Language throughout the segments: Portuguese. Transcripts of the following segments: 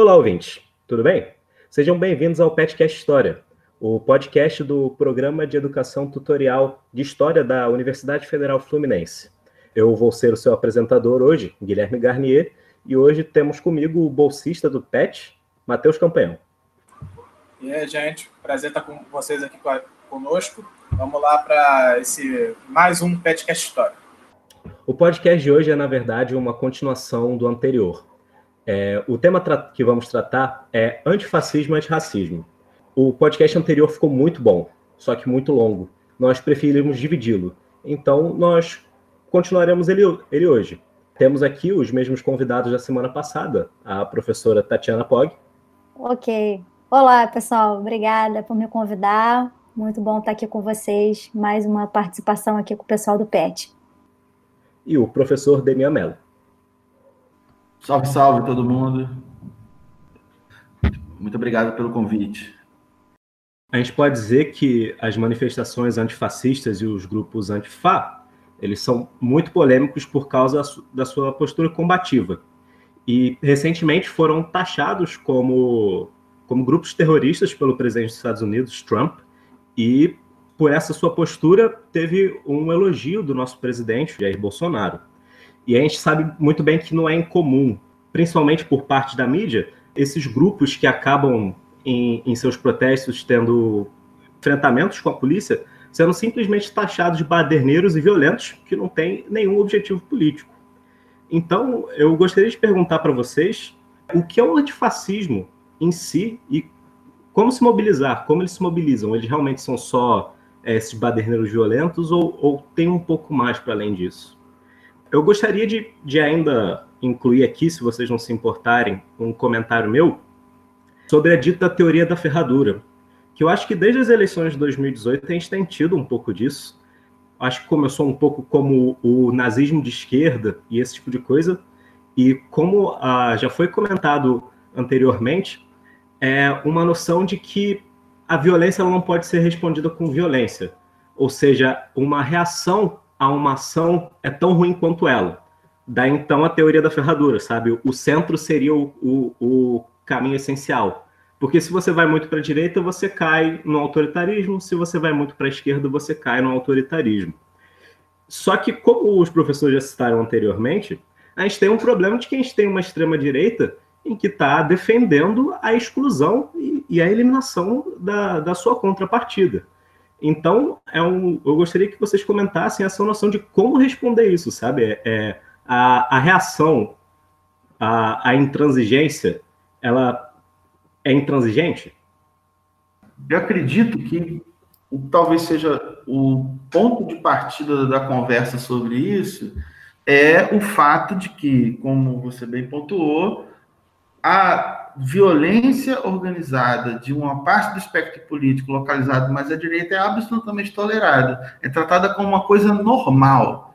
Olá, ouvintes. Tudo bem? Sejam bem-vindos ao Petcast História, o podcast do Programa de Educação Tutorial de História da Universidade Federal Fluminense. Eu vou ser o seu apresentador hoje, Guilherme Garnier, e hoje temos comigo o bolsista do PET, Matheus Campanhão. E aí, gente, prazer estar com vocês aqui conosco. Vamos lá para esse mais um Petcast História. O podcast de hoje é, na verdade, uma continuação do anterior. É, o tema que vamos tratar é antifascismo e antirracismo. O podcast anterior ficou muito bom, só que muito longo. Nós preferimos dividi-lo. Então, nós continuaremos ele, ele hoje. Temos aqui os mesmos convidados da semana passada, a professora Tatiana Pog. Ok. Olá, pessoal. Obrigada por me convidar. Muito bom estar aqui com vocês. Mais uma participação aqui com o pessoal do PET. E o professor Demian Mello. Salve, salve todo mundo. Muito obrigado pelo convite. A gente pode dizer que as manifestações antifascistas e os grupos antifa, eles são muito polêmicos por causa da sua postura combativa. E recentemente foram taxados como, como grupos terroristas pelo presidente dos Estados Unidos, Trump, e por essa sua postura teve um elogio do nosso presidente, Jair Bolsonaro. E a gente sabe muito bem que não é incomum, principalmente por parte da mídia, esses grupos que acabam em, em seus protestos tendo enfrentamentos com a polícia, sendo simplesmente taxados de baderneiros e violentos que não têm nenhum objetivo político. Então, eu gostaria de perguntar para vocês o que é o antifascismo em si e como se mobilizar, como eles se mobilizam. Eles realmente são só é, esses baderneiros violentos ou, ou tem um pouco mais para além disso? Eu gostaria de, de ainda incluir aqui, se vocês não se importarem, um comentário meu sobre a dita teoria da ferradura, que eu acho que desde as eleições de 2018 a gente tem tido um pouco disso. Acho que começou um pouco como o nazismo de esquerda e esse tipo de coisa, e como ah, já foi comentado anteriormente, é uma noção de que a violência não pode ser respondida com violência, ou seja, uma reação a uma ação é tão ruim quanto ela. Daí então a teoria da ferradura, sabe? O centro seria o, o, o caminho essencial. Porque se você vai muito para a direita, você cai no autoritarismo, se você vai muito para a esquerda, você cai no autoritarismo. Só que, como os professores já citaram anteriormente, a gente tem um problema de que a gente tem uma extrema-direita em que está defendendo a exclusão e, e a eliminação da, da sua contrapartida. Então, é um, eu gostaria que vocês comentassem essa noção de como responder isso, sabe? É, é a, a, reação à, à intransigência, ela é intransigente? Eu acredito que o, talvez seja o ponto de partida da conversa sobre isso é o fato de que, como você bem pontuou, a violência organizada de uma parte do espectro político localizado mais à direita é absolutamente tolerada, é tratada como uma coisa normal.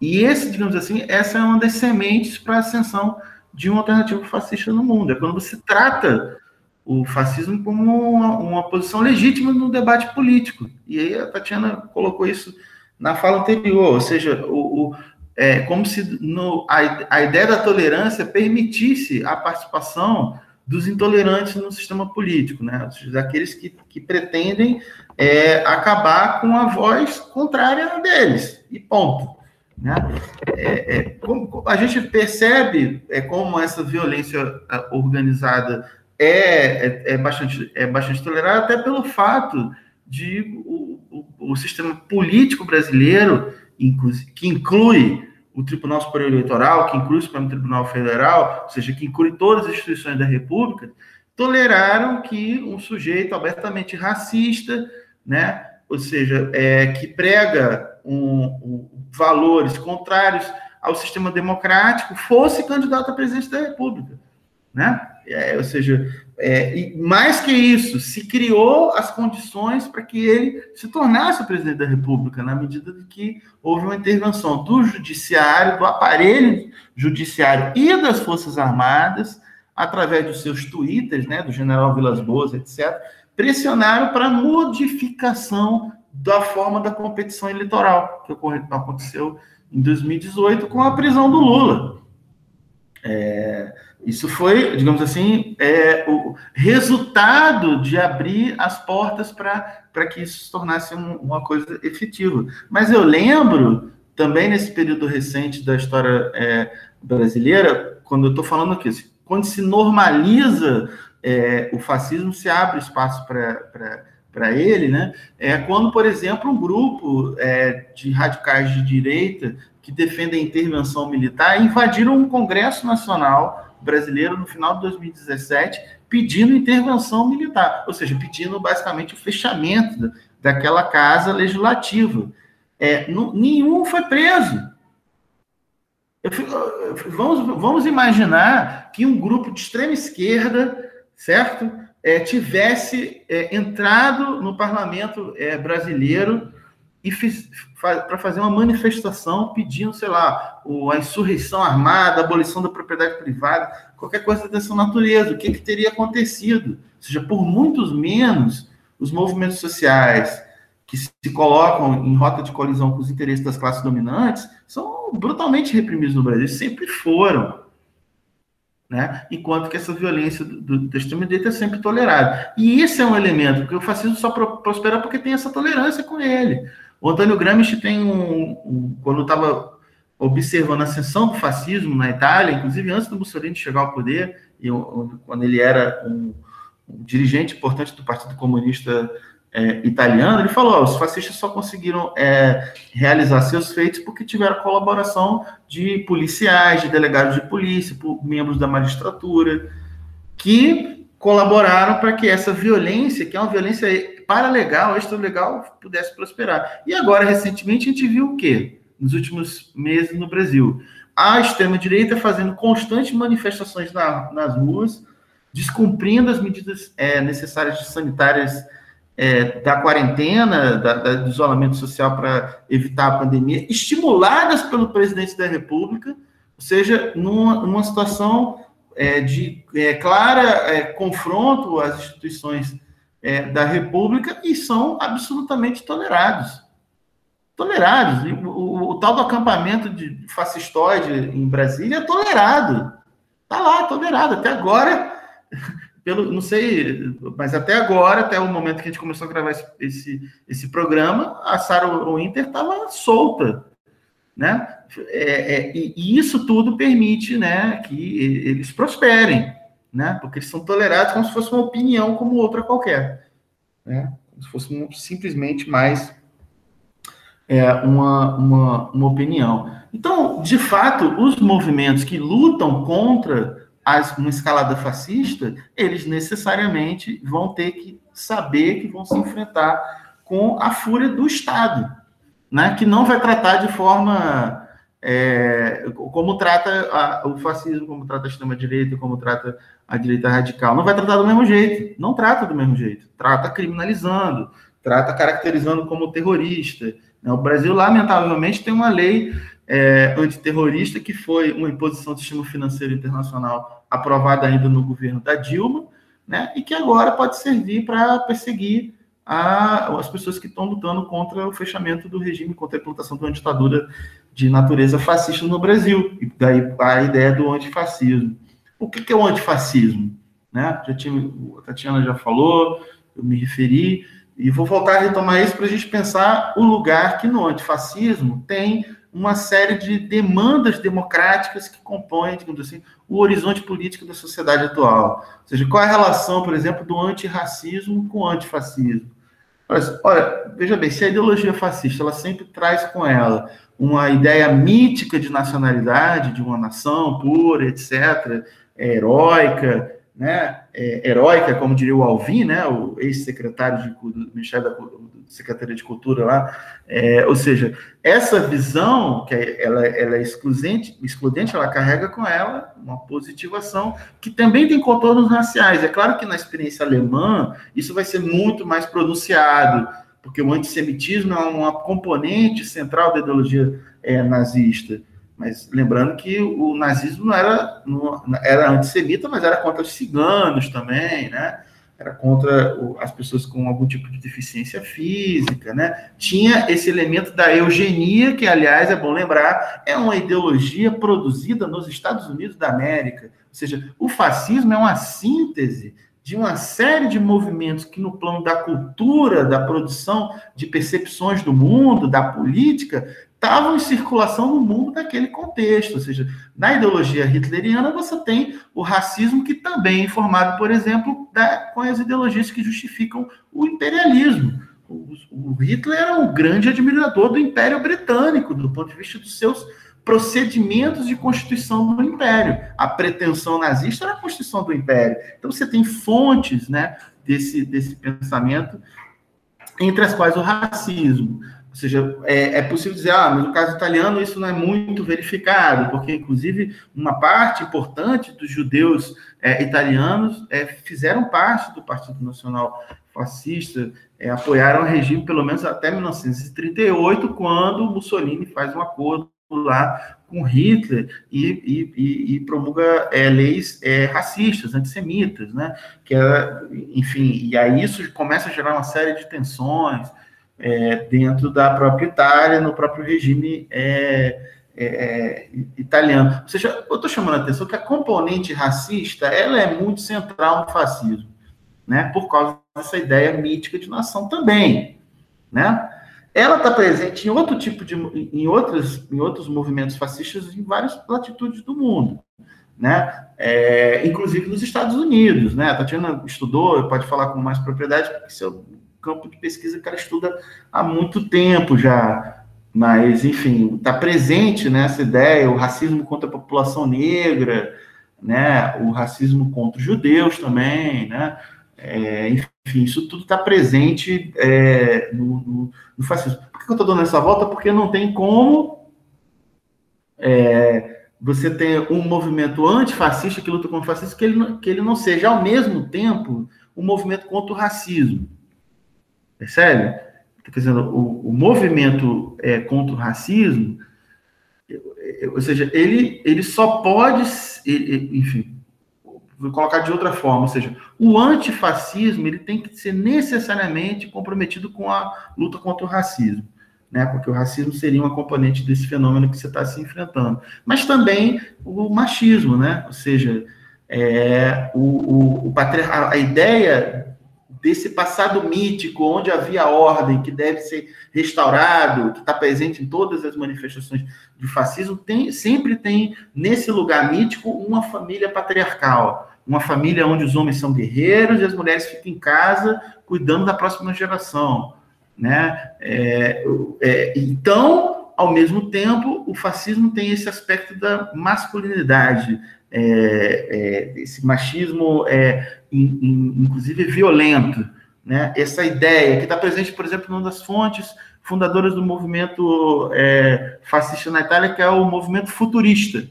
E esse, digamos assim, essa é uma das sementes para a ascensão de uma alternativa fascista no mundo. É quando você trata o fascismo como uma, uma posição legítima no debate político. E aí a Tatiana colocou isso na fala anterior, ou seja, o, o é como se no, a, a ideia da tolerância permitisse a participação dos intolerantes no sistema político, né? daqueles que, que pretendem é, acabar com a voz contrária deles, e ponto. Né? É, é, como, a gente percebe é, como essa violência é, organizada é, é, é, bastante, é bastante tolerada, até pelo fato de o, o, o sistema político brasileiro, que inclui o Tribunal Superior Eleitoral, que inclui o Supremo Tribunal Federal, ou seja, que inclui todas as instituições da República, toleraram que um sujeito abertamente racista, né, ou seja, é, que prega um, um, valores contrários ao sistema democrático, fosse candidato a presidente da República, né? É, ou seja, é, e mais que isso, se criou as condições para que ele se tornasse o presidente da República, na medida de que houve uma intervenção do judiciário, do aparelho judiciário e das Forças Armadas, através dos seus twitters, né, do general Vilas Boas, etc., pressionaram para modificação da forma da competição eleitoral, que aconteceu em 2018 com a prisão do Lula. É, Isso foi, digamos assim, é, o resultado de abrir as portas para que isso se tornasse um, uma coisa efetiva. Mas eu lembro também nesse período recente da história é, brasileira, quando eu estou falando aqui, assim, quando se normaliza é, o fascismo, se abre espaço para ele, né? É quando, por exemplo, um grupo é, de radicais de direita que defendem a intervenção militar invadiram um Congresso Nacional brasileiro no final de 2017 pedindo intervenção militar, ou seja, pedindo basicamente o fechamento daquela casa legislativa. É, nenhum foi preso. vamos, vamos imaginar que um grupo de extrema esquerda, certo, é, tivesse é, entrado no parlamento é, brasileiro e para fazer uma manifestação pedindo, sei lá, a insurreição armada, a abolição da propriedade privada, qualquer coisa dessa natureza. O que, que teria acontecido? Ou seja, por muitos menos, os movimentos sociais que se colocam em rota de colisão com os interesses das classes dominantes são brutalmente reprimidos no Brasil, sempre foram. Né? Enquanto que essa violência do, do, da extrema-direita é sempre tolerada. E esse é um elemento, porque o fascismo só prospera porque tem essa tolerância com ele. O Antônio Gramsci tem um, um quando estava observando a ascensão do fascismo na Itália, inclusive antes do Mussolini chegar ao poder, e quando ele era um, um dirigente importante do Partido Comunista é, italiano, ele falou: os fascistas só conseguiram é, realizar seus feitos porque tiveram colaboração de policiais, de delegados de polícia, membros da magistratura, que colaboraram para que essa violência, que é uma violência paralegal, extralegal, pudesse prosperar. E agora, recentemente, a gente viu o quê? Nos últimos meses no Brasil. A extrema-direita fazendo constantes manifestações na, nas ruas, descumprindo as medidas é, necessárias sanitárias é, da quarentena, da, da, do isolamento social para evitar a pandemia, estimuladas pelo presidente da República, ou seja, numa, numa situação é, de é, clara é, confronto às instituições é, da República e são absolutamente tolerados. Tolerados. O, o, o, tal do acampamento de fascistoide em Brasília é tolerado. Está lá, tolerado. Até agora, pelo, não sei, mas até agora, até o momento que a gente começou a gravar esse, esse, esse programa, a Sarah Winter estava solta. Né? É, é, e isso tudo permite né, que eles prosperem né? Porque eles são tolerados como se fosse uma opinião como outra qualquer, né? Como se fosse um, simplesmente mais é, uma, uma, uma opinião. Então, de fato, os movimentos que lutam contra as, uma escalada fascista, eles necessariamente vão ter que saber que vão se enfrentar com a fúria do Estado, né? Que não vai tratar de forma é, como trata a, o fascismo, como trata a extrema-direita, como trata a direita radical. Não vai tratar do mesmo jeito, não trata do mesmo jeito. Trata criminalizando, trata caracterizando como terrorista. Né? O Brasil, lamentavelmente, tem uma lei é, antiterrorista que foi uma imposição do sistema financeiro internacional aprovada ainda no governo da Dilma, né? e que agora pode servir para perseguir a, as pessoas que estão lutando contra o fechamento do regime, contra a implantação de uma ditadura de natureza fascista no Brasil. E daí a ideia do antifascismo. O que, que é o antifascismo? Né? Já tinha, a Tatiana já falou, eu me referi, e vou voltar a retomar isso para a gente pensar o lugar que no antifascismo tem uma série de demandas democráticas que compõem, digamos assim, o horizonte político da sociedade atual. Ou seja, qual é a relação, por exemplo, do antirracismo com o antifascismo? Olha, veja bem, se a ideologia fascista ela sempre traz com ela uma ideia mítica de nacionalidade, de uma nação pura, etc., é, heróica, né? É, heróica, como diria o Alvin, né? o ex-secretário do Ministério da Secretaria de Cultura lá, é, ou seja, essa visão que é, ela, ela é excludente, excludente, ela carrega com ela uma positivação que também tem contornos raciais. É claro que na experiência alemã isso vai ser muito mais pronunciado, porque o antissemitismo é uma componente central da ideologia é, nazista. Mas lembrando que o nazismo não era, não, era antissemita, mas era contra os ciganos também, né? era contra as pessoas com algum tipo de deficiência física, né? Tinha esse elemento da eugenia, que, aliás, é bom lembrar, é uma ideologia produzida nos Estados Unidos da América. Ou seja, o fascismo é uma síntese de uma série de movimentos que, no plano da cultura, da produção de percepções do mundo, da política, estavam em circulação no mundo daquele contexto. Ou seja, na ideologia hitleriana, você tem o racismo que também é formado, por exemplo, da, com as ideologias que justificam o imperialismo. O, o Hitler era um grande admirador do Império Britânico, do ponto de vista dos seus procedimentos de constituição do Império. A pretensão nazista era a constituição do Império. Então você tem fontes né, desse, desse pensamento, entre as quais o racismo. Ou seja, é, é, possível dizer, ah, mas no caso italiano isso não é muito verificado, porque, inclusive, uma parte importante dos judeus é, italianos é, fizeram parte do Partido Nacional Fascista, é, apoiaram o regime pelo menos até 1938, quando Mussolini faz um acordo lá com Hitler e, e, e, promulga é, leis é, racistas, antissemitas, né? Que era, enfim, e aí isso começa a gerar uma série de tensões é, dentro da própria Itália, no próprio regime é, é, é italiano. Ou seja, eu estou chamando a atenção que a componente racista ela é muito central no fascismo, né? Por causa dessa ideia mítica de nação também, né? Ela está presente em outro tipo de em outros em outros movimentos fascistas em várias latitudes do mundo né? É, inclusive nos Estados Unidos né? A Tatiana estudou pode falar com mais propriedade porque seu campo de pesquisa que ela estuda há muito tempo já. Mas enfim está presente nessa ideia o racismo contra a população negra né? O racismo contra os judeus também né é, enfim, isso tudo está presente é, no, no, no, fascismo. Por que eu estou dando essa volta? Porque não tem como é, você ter um movimento antifascista que luta contra o fascismo que ele, que ele não seja, ao mesmo tempo, um movimento contra o racismo. Percebe? Quer dizer, o, o movimento é, contra o racismo, ou seja, ele, ele só pode, enfim, vou colocar de outra forma, ou seja, o antifascismo ele tem que ser necessariamente comprometido com a luta contra o racismo, né? Porque o racismo seria uma componente desse fenômeno que você está se enfrentando, mas também o machismo, né? Ou seja, é, o, o, o a, a ideia desse passado mítico, onde havia ordem, que deve ser restaurado, que está presente em todas as manifestações de fascismo, tem, sempre tem, nesse lugar mítico, uma família patriarcal. Uma família onde os homens são guerreiros e as mulheres ficam em casa cuidando da próxima geração. Né? É, é, então, ao mesmo tempo, o fascismo tem esse aspecto da masculinidade, é, é, esse machismo, é, in, in, inclusive violento, né? Essa ideia que está presente, por exemplo, numa das fontes fundadoras do movimento é, fascista na Itália, que é o movimento futurista,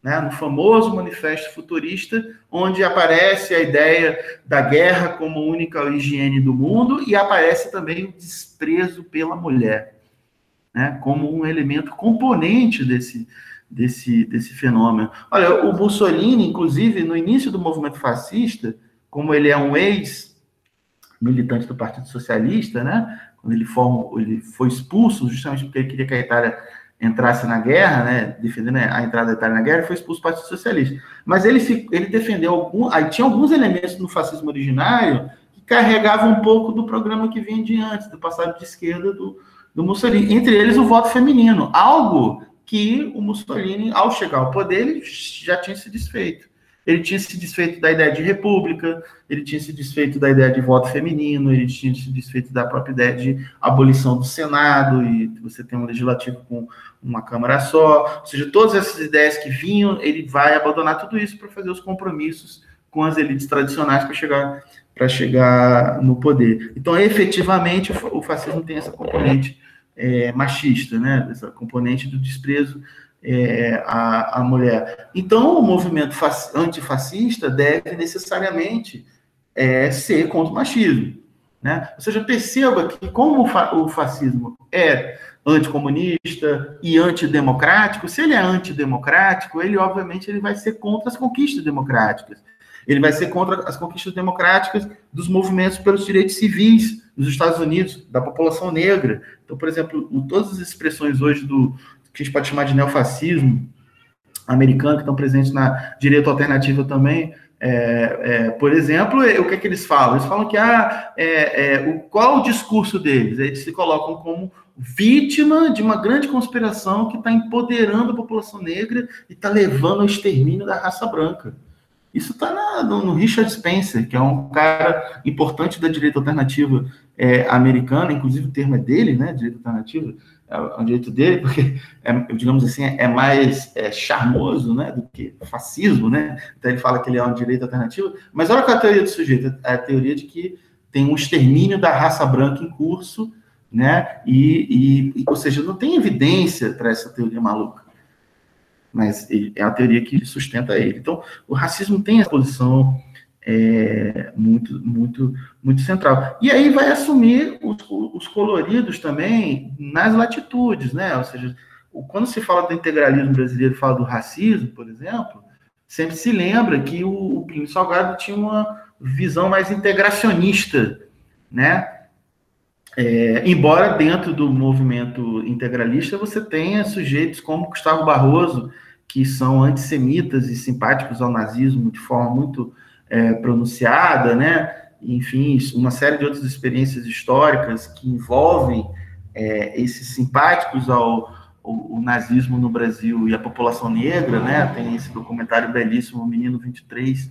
né? No famoso manifesto futurista, onde aparece a ideia da guerra como única higiene do mundo e aparece também o desprezo pela mulher, né? Como um elemento componente desse desse, desse fenômeno. Olha, o Mussolini, inclusive, no início do movimento fascista, como ele é um ex-militante do Partido Socialista, né? Quando ele, forma, ele foi expulso, justamente porque ele queria que a Itália entrasse na guerra, né? Defendendo a entrada da Itália na guerra, foi expulso do Partido Socialista. Mas ele, ele defendeu algum, aí tinha alguns elementos no fascismo originário que carregavam um pouco do programa que vinha de antes, do passado de esquerda do, do Mussolini. Entre eles, o voto feminino. Algo que o Mussolini, ao chegar ao poder, ele já tinha se desfeito. Ele tinha se desfeito da ideia de república, ele tinha se desfeito da ideia de voto feminino, ele tinha se desfeito da própria ideia de abolição do Senado, e você tem um legislativo com uma Câmara só. Ou seja, todas essas ideias que vinham, ele vai abandonar tudo isso para fazer os compromissos com as elites tradicionais para chegar, para chegar no poder. Então, efetivamente, o fascismo tem essa componente é, machista, né? Essa componente do desprezo é, à, à, mulher. Então, o movimento antifascista deve necessariamente é, ser contra o machismo. Né? Ou seja, perceba que, como o fascismo é anticomunista e antidemocrático, se ele é antidemocrático, ele, obviamente, ele vai ser contra as conquistas democráticas. Ele vai ser contra as conquistas democráticas dos movimentos pelos direitos civis nos Estados Unidos, da população negra. Então, por exemplo, todas as expressões hoje do que a gente pode chamar de neofascismo americano, que estão presentes na direita alternativa também, é, é, por exemplo, o que é que eles falam? Eles falam que ah, é, é, o, qual o discurso deles? Eles se colocam como vítima de uma grande conspiração que está empoderando a população negra e está levando ao extermínio da raça branca. Isso está no, no, Richard Spencer, que é um cara importante da direita alternativa é, americana, inclusive o termo é dele, né? Direita alternativa é um direito dele, porque, é, digamos assim, é mais é, charmoso né, do que fascismo, né? Então ele fala que ele é um direito alternativo, mas olha qual é a teoria do sujeito, é a teoria de que tem um extermínio da raça branca em curso, né? E, e ou seja, não tem evidência para essa teoria maluca, mas é a teoria que sustenta ele. Então, o racismo tem a posição é, muito, muito, muito central. E aí vai assumir os, os, coloridos também nas latitudes, né? Ou seja, quando se fala do integralismo brasileiro, fala do racismo, por exemplo, sempre se lembra que o, o Plínio Salgado tinha uma visão mais integracionista, né? É, embora dentro do movimento integralista você tenha sujeitos como Gustavo Barroso, que são antissemitas e simpáticos ao nazismo de forma muito é, pronunciada, né? Enfim, uma série de outras experiências históricas que envolvem é, esses simpáticos ao, ao, ao, nazismo no Brasil e a população negra, né? Tem esse documentário belíssimo, O Menino 23,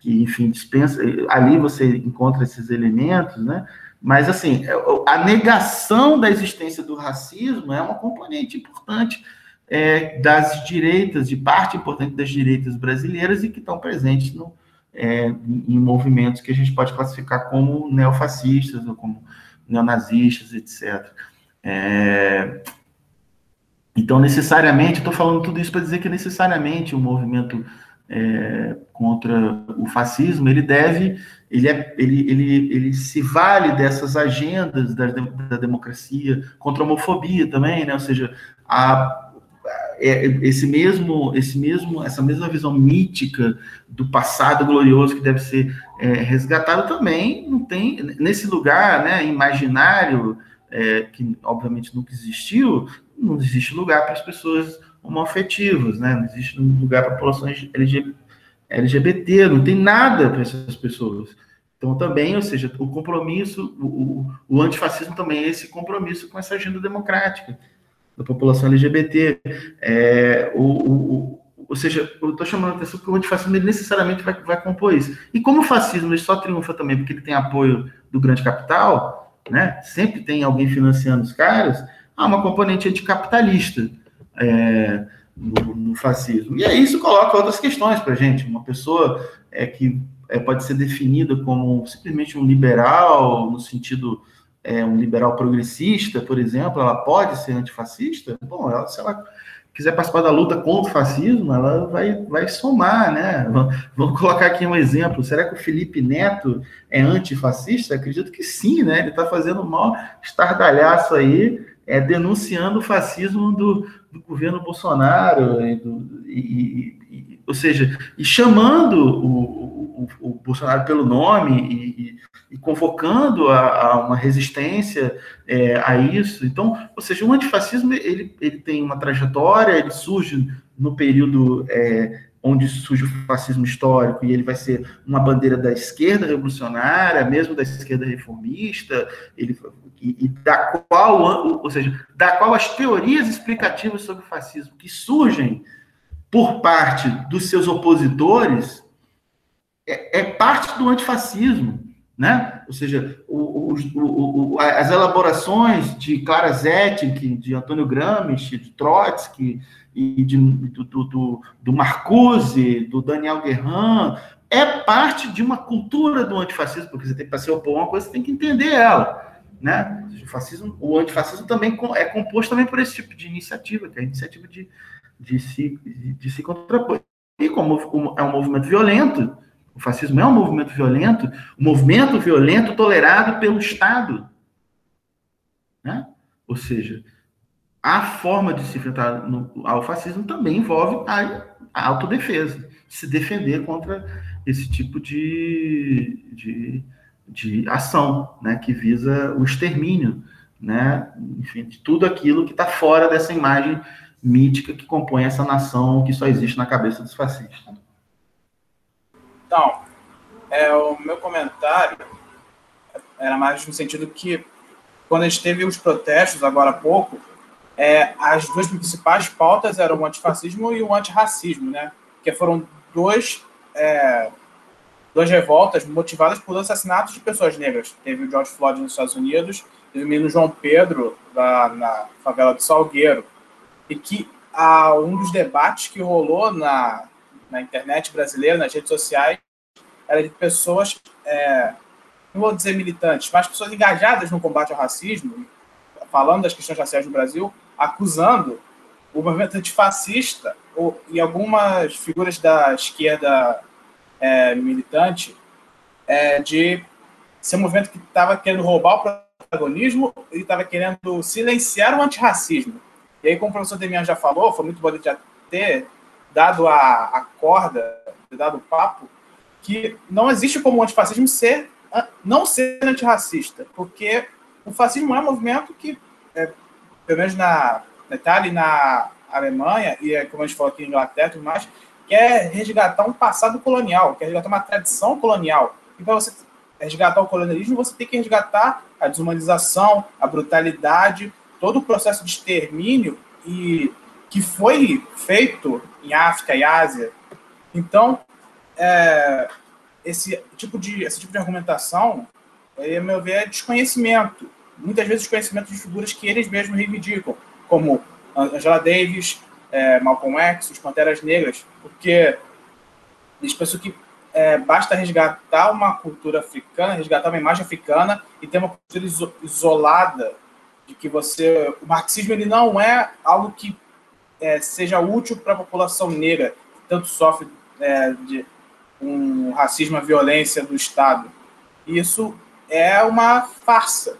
que, enfim, dispensa. Ali você encontra esses elementos, né? Mas, assim, é, a negação da existência do racismo é uma componente importante é, das direitas, de parte importante das direitas brasileiras e que estão presentes no, é, em movimentos que a gente pode classificar como neofascistas ou como neonazistas, etc. É, então, necessariamente, estou falando tudo isso para dizer que necessariamente o movimento é, contra o fascismo ele deve, ele, é, ele, ele, ele se vale dessas agendas da, da democracia contra a homofobia também, né? Ou seja, a é, esse mesmo, esse mesmo, essa mesma visão mítica do passado glorioso que deve ser é, resgatado também não tem nesse lugar, né, imaginário é, que obviamente nunca existiu, não existe lugar para as pessoas homoafetivas, né? Não existe lugar para populações LGBT, não tem nada para essas pessoas. Então, também, ou seja, o compromisso, o, o, o antifascismo também é esse compromisso com essa agenda democrática da população LGBT. É, o, o, ou seja, eu estou chamando a atenção porque o antifascismo necessariamente vai, vai compor isso. E como o fascismo ele só triunfa também porque ele tem apoio do grande capital, né? sempre tem alguém financiando os caras, há uma componente anticapitalista é, no, no, fascismo. E aí isso coloca outras questões para a gente. Uma pessoa é, que é, pode ser definida como simplesmente um liberal, no sentido é, um liberal progressista, por exemplo, ela pode ser antifascista? Bom, ela, se ela quiser participar da luta contra o fascismo, ela vai, vai somar, né? Vamos colocar aqui um exemplo. Será que o Felipe Neto é antifascista? Acredito que sim, né? Ele está fazendo um maior estardalhaço aí, é, denunciando o fascismo do, do governo Bolsonaro, e do, e, e, ou seja, e chamando o, o, o Bolsonaro pelo nome e, convocando a, a, uma resistência é, a isso. Então, ou seja, o antifascismo ele, ele tem uma trajetória, ele surge no período é, onde surge o fascismo histórico e ele vai ser uma bandeira da esquerda revolucionária, mesmo da esquerda reformista, ele, e, e da qual, ou seja, da qual as teorias explicativas sobre o fascismo que surgem por parte dos seus opositores é, é parte do antifascismo né? Ou seja, o, o, as elaborações de Clara Zetkin, de Antônio Gramsci, de Trotsky e de, do, do, do Marcuse, do Daniel Guerrin, é parte de uma cultura do antifascismo, porque você tem para se opor a uma coisa, você tem que entender ela, né? O fascismo, o antifascismo também é composto também por esse tipo de iniciativa, que é a iniciativa de, de, se, de se contrapor. E como é um movimento violento, o fascismo é um movimento violento, um movimento violento tolerado pelo Estado. Né? Ou seja, a forma de se enfrentar ao fascismo também envolve a, a autodefesa, se defender contra esse tipo de, de, de ação, né, que visa o extermínio, né, enfim, de tudo aquilo que está fora dessa imagem mítica que compõe essa nação que só existe na cabeça dos fascistas. Então, é, o meu comentário era mais no sentido que, quando a gente teve os protestos agora há pouco, é, as duas principais pautas eram o antifascismo e o antirracismo, né? Que foram dois, é, duas revoltas motivadas por assassinatos de pessoas negras. Teve o George Floyd nos Estados Unidos, teve o menino João Pedro da, na favela do Salgueiro. E que a, um dos debates que rolou na, na internet brasileira, nas redes sociais, era de pessoas, é, não vou dizer militantes, mas pessoas engajadas no combate ao racismo, falando das questões raciais no Brasil, acusando o movimento antifascista ou, e algumas figuras da esquerda é, militante é, de ser um movimento que estava querendo roubar o protagonismo e estava querendo silenciar o antirracismo. E aí, como o professor Demian já falou, foi muito bonito já ter dado a, a corda, dado o papo, que não existe como o antifascismo ser, não ser antirracista, porque o fascismo é um movimento que é, pelo menos na, na Itália e na Alemanha, e é como a gente falou aqui em Inglaterra e tudo mais, quer resgatar um passado colonial, quer resgatar uma tradição colonial. E para você resgatar o colonialismo, você tem que resgatar a desumanização, a brutalidade, todo o processo de extermínio e que foi feito em África e Ásia. Então, é, esse tipo de esse tipo de argumentação, a meu ver, é desconhecimento muitas vezes conhecimento de figuras que eles mesmos reivindicam, como Angela Davis, é, Malcolm X, os Panteras Negras, porque eles pensam que é, basta resgatar uma cultura africana, resgatar uma imagem africana e ter uma cultura isolada de que você o marxismo ele não é algo que é, seja útil para a população negra que tanto sofre é, de um racismo, a violência do Estado. Isso é uma farsa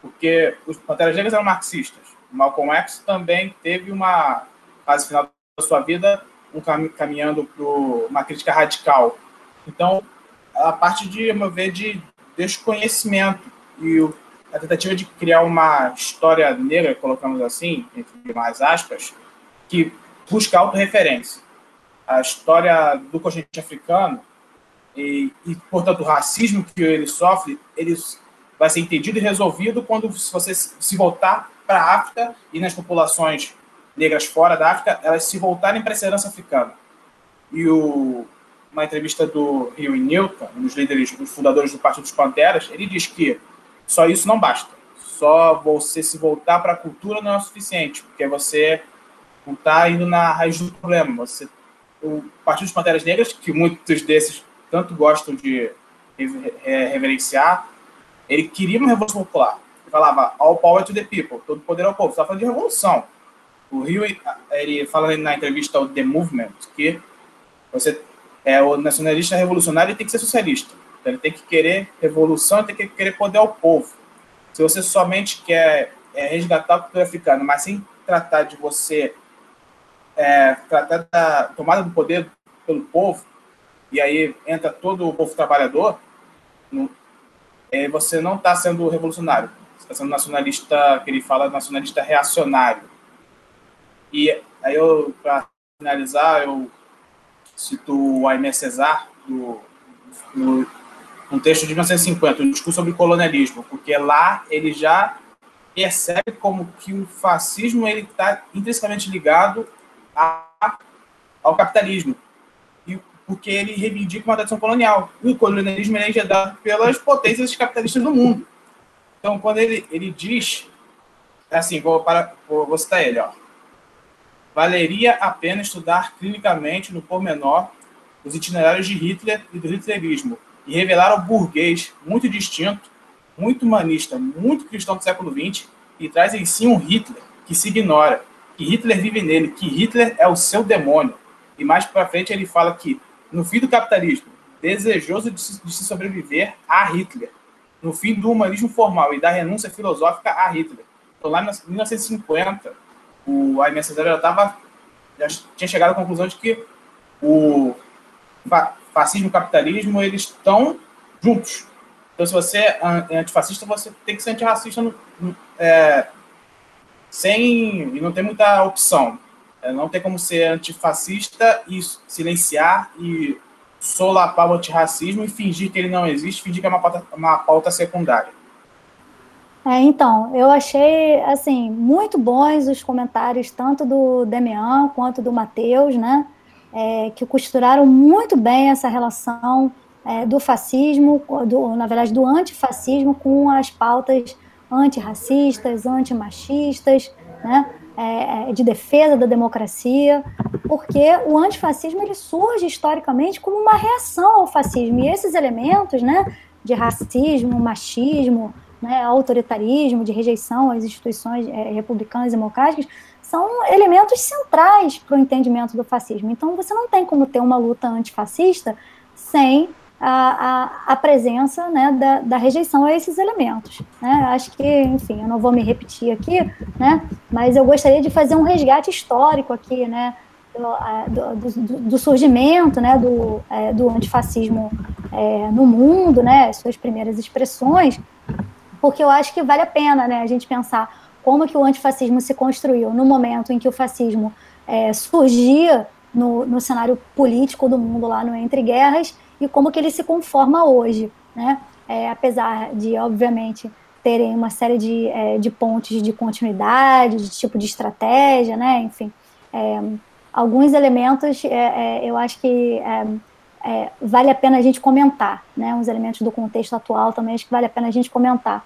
porque os Panteras Negras eram marxistas. O Malcolm X também teve uma fase final da sua vida um cam caminhando para uma crítica radical. Então, a parte de, meu ver, de desconhecimento e o, a tentativa de criar uma história negra, colocamos assim, entre mais aspas, que busca autorreferência. A história do continente africano e, e, portanto, o racismo que ele sofre, eles vai ser entendido e resolvido quando você se voltar para a África e nas populações negras fora da África, elas se voltarem para essa herança africana. E o, uma entrevista do Rio Newton, um dos líderes, um dos fundadores do Partido dos Panteras, ele diz que só isso não basta. Só você se voltar para a cultura não é o suficiente, porque você não está indo na raiz do problema. Você, o Partido dos Panteras Negras, que muitos desses tanto gostam de reverenciar, ele queria uma revolução popular. Ele falava all power to the people, todo poder ao povo. Você estava falando de revolução. O Rio, ele fala na entrevista ao The Movement que você é o nacionalista revolucionário tem que ser socialista. Então, ele tem que querer revolução, tem que querer poder ao povo. Se você somente quer é, resgatar a africana, mas sem tratar de você é, tratar da tomada do poder pelo povo, e aí entra todo o povo trabalhador, no, é, você não está sendo revolucionário. Você está sendo nacionalista, que ele fala nacionalista reacionário. E aí eu, para finalizar, eu cito o Aimé César, do, no, um texto de 1950, um discurso sobre colonialismo, porque lá ele já percebe como que o fascismo ele está intrinsecamente ligado a, ao capitalismo porque ele reivindica uma tradição colonial. E o colonialismo é engendrado pelas potências capitalistas do mundo. Então, quando ele, ele diz, assim, vou, para, vou, vou citar ele, ó. Valeria a pena estudar clinicamente, no pormenor, os itinerários de Hitler e do hitlerismo e revelar ao burguês muito distinto, muito humanista, muito cristão do século XX e traz em si um Hitler que se ignora, que Hitler vive nele, que Hitler é o seu demônio. E mais para frente ele fala que no fim do capitalismo, desejoso de se, de se sobreviver a Hitler. No fim do humanismo formal e da renúncia filosófica a Hitler. Então, lá em 1950, o Aimé Césaire já, tava, já tinha chegado à conclusão de que o fascismo e capitalismo, eles estão juntos. Então, se você é antifascista, você tem que ser antirracista no, no, é, sem e não tem muita opção. É, não tem como ser antifascista e silenciar e solapar o antirracismo e fingir que ele não existe, fingir que é uma pauta, uma pauta secundária. É, então, eu achei, assim, muito bons os comentários, tanto do Demian quanto do Matheus, né, é, que costuraram muito bem essa relação é, do fascismo, do, na verdade, do antifascismo com as pautas antirracistas, antimachistas, né, é, é, de defesa da democracia, porque o antifascismo ele surge historicamente como uma reação ao fascismo, e esses elementos, né, de racismo, machismo, né, autoritarismo, de rejeição às instituições é, republicanas e democráticas, são elementos centrais para o entendimento do fascismo. Então, você não tem como ter uma luta antifascista sem a, a, a presença né, da, da, rejeição a esses elementos. Né? Acho que, enfim, eu não vou me repetir aqui, né, mas eu gostaria de fazer um resgate histórico aqui, né, do, do, do surgimento né, do, é, do antifascismo é, no mundo, né, suas primeiras expressões, porque eu acho que vale a pena né, a gente pensar como que o antifascismo se construiu no momento em que o fascismo é, surgia no, no cenário político do mundo lá no Entre Guerras e como que ele se conforma hoje, né? É, apesar de, obviamente, terem uma série de, é, de pontos de continuidade, de tipo de estratégia, né? Enfim, é, alguns elementos é, é, eu acho que é, vale a pena a gente comentar, né? Uns elementos do contexto atual também acho que vale a pena a gente comentar.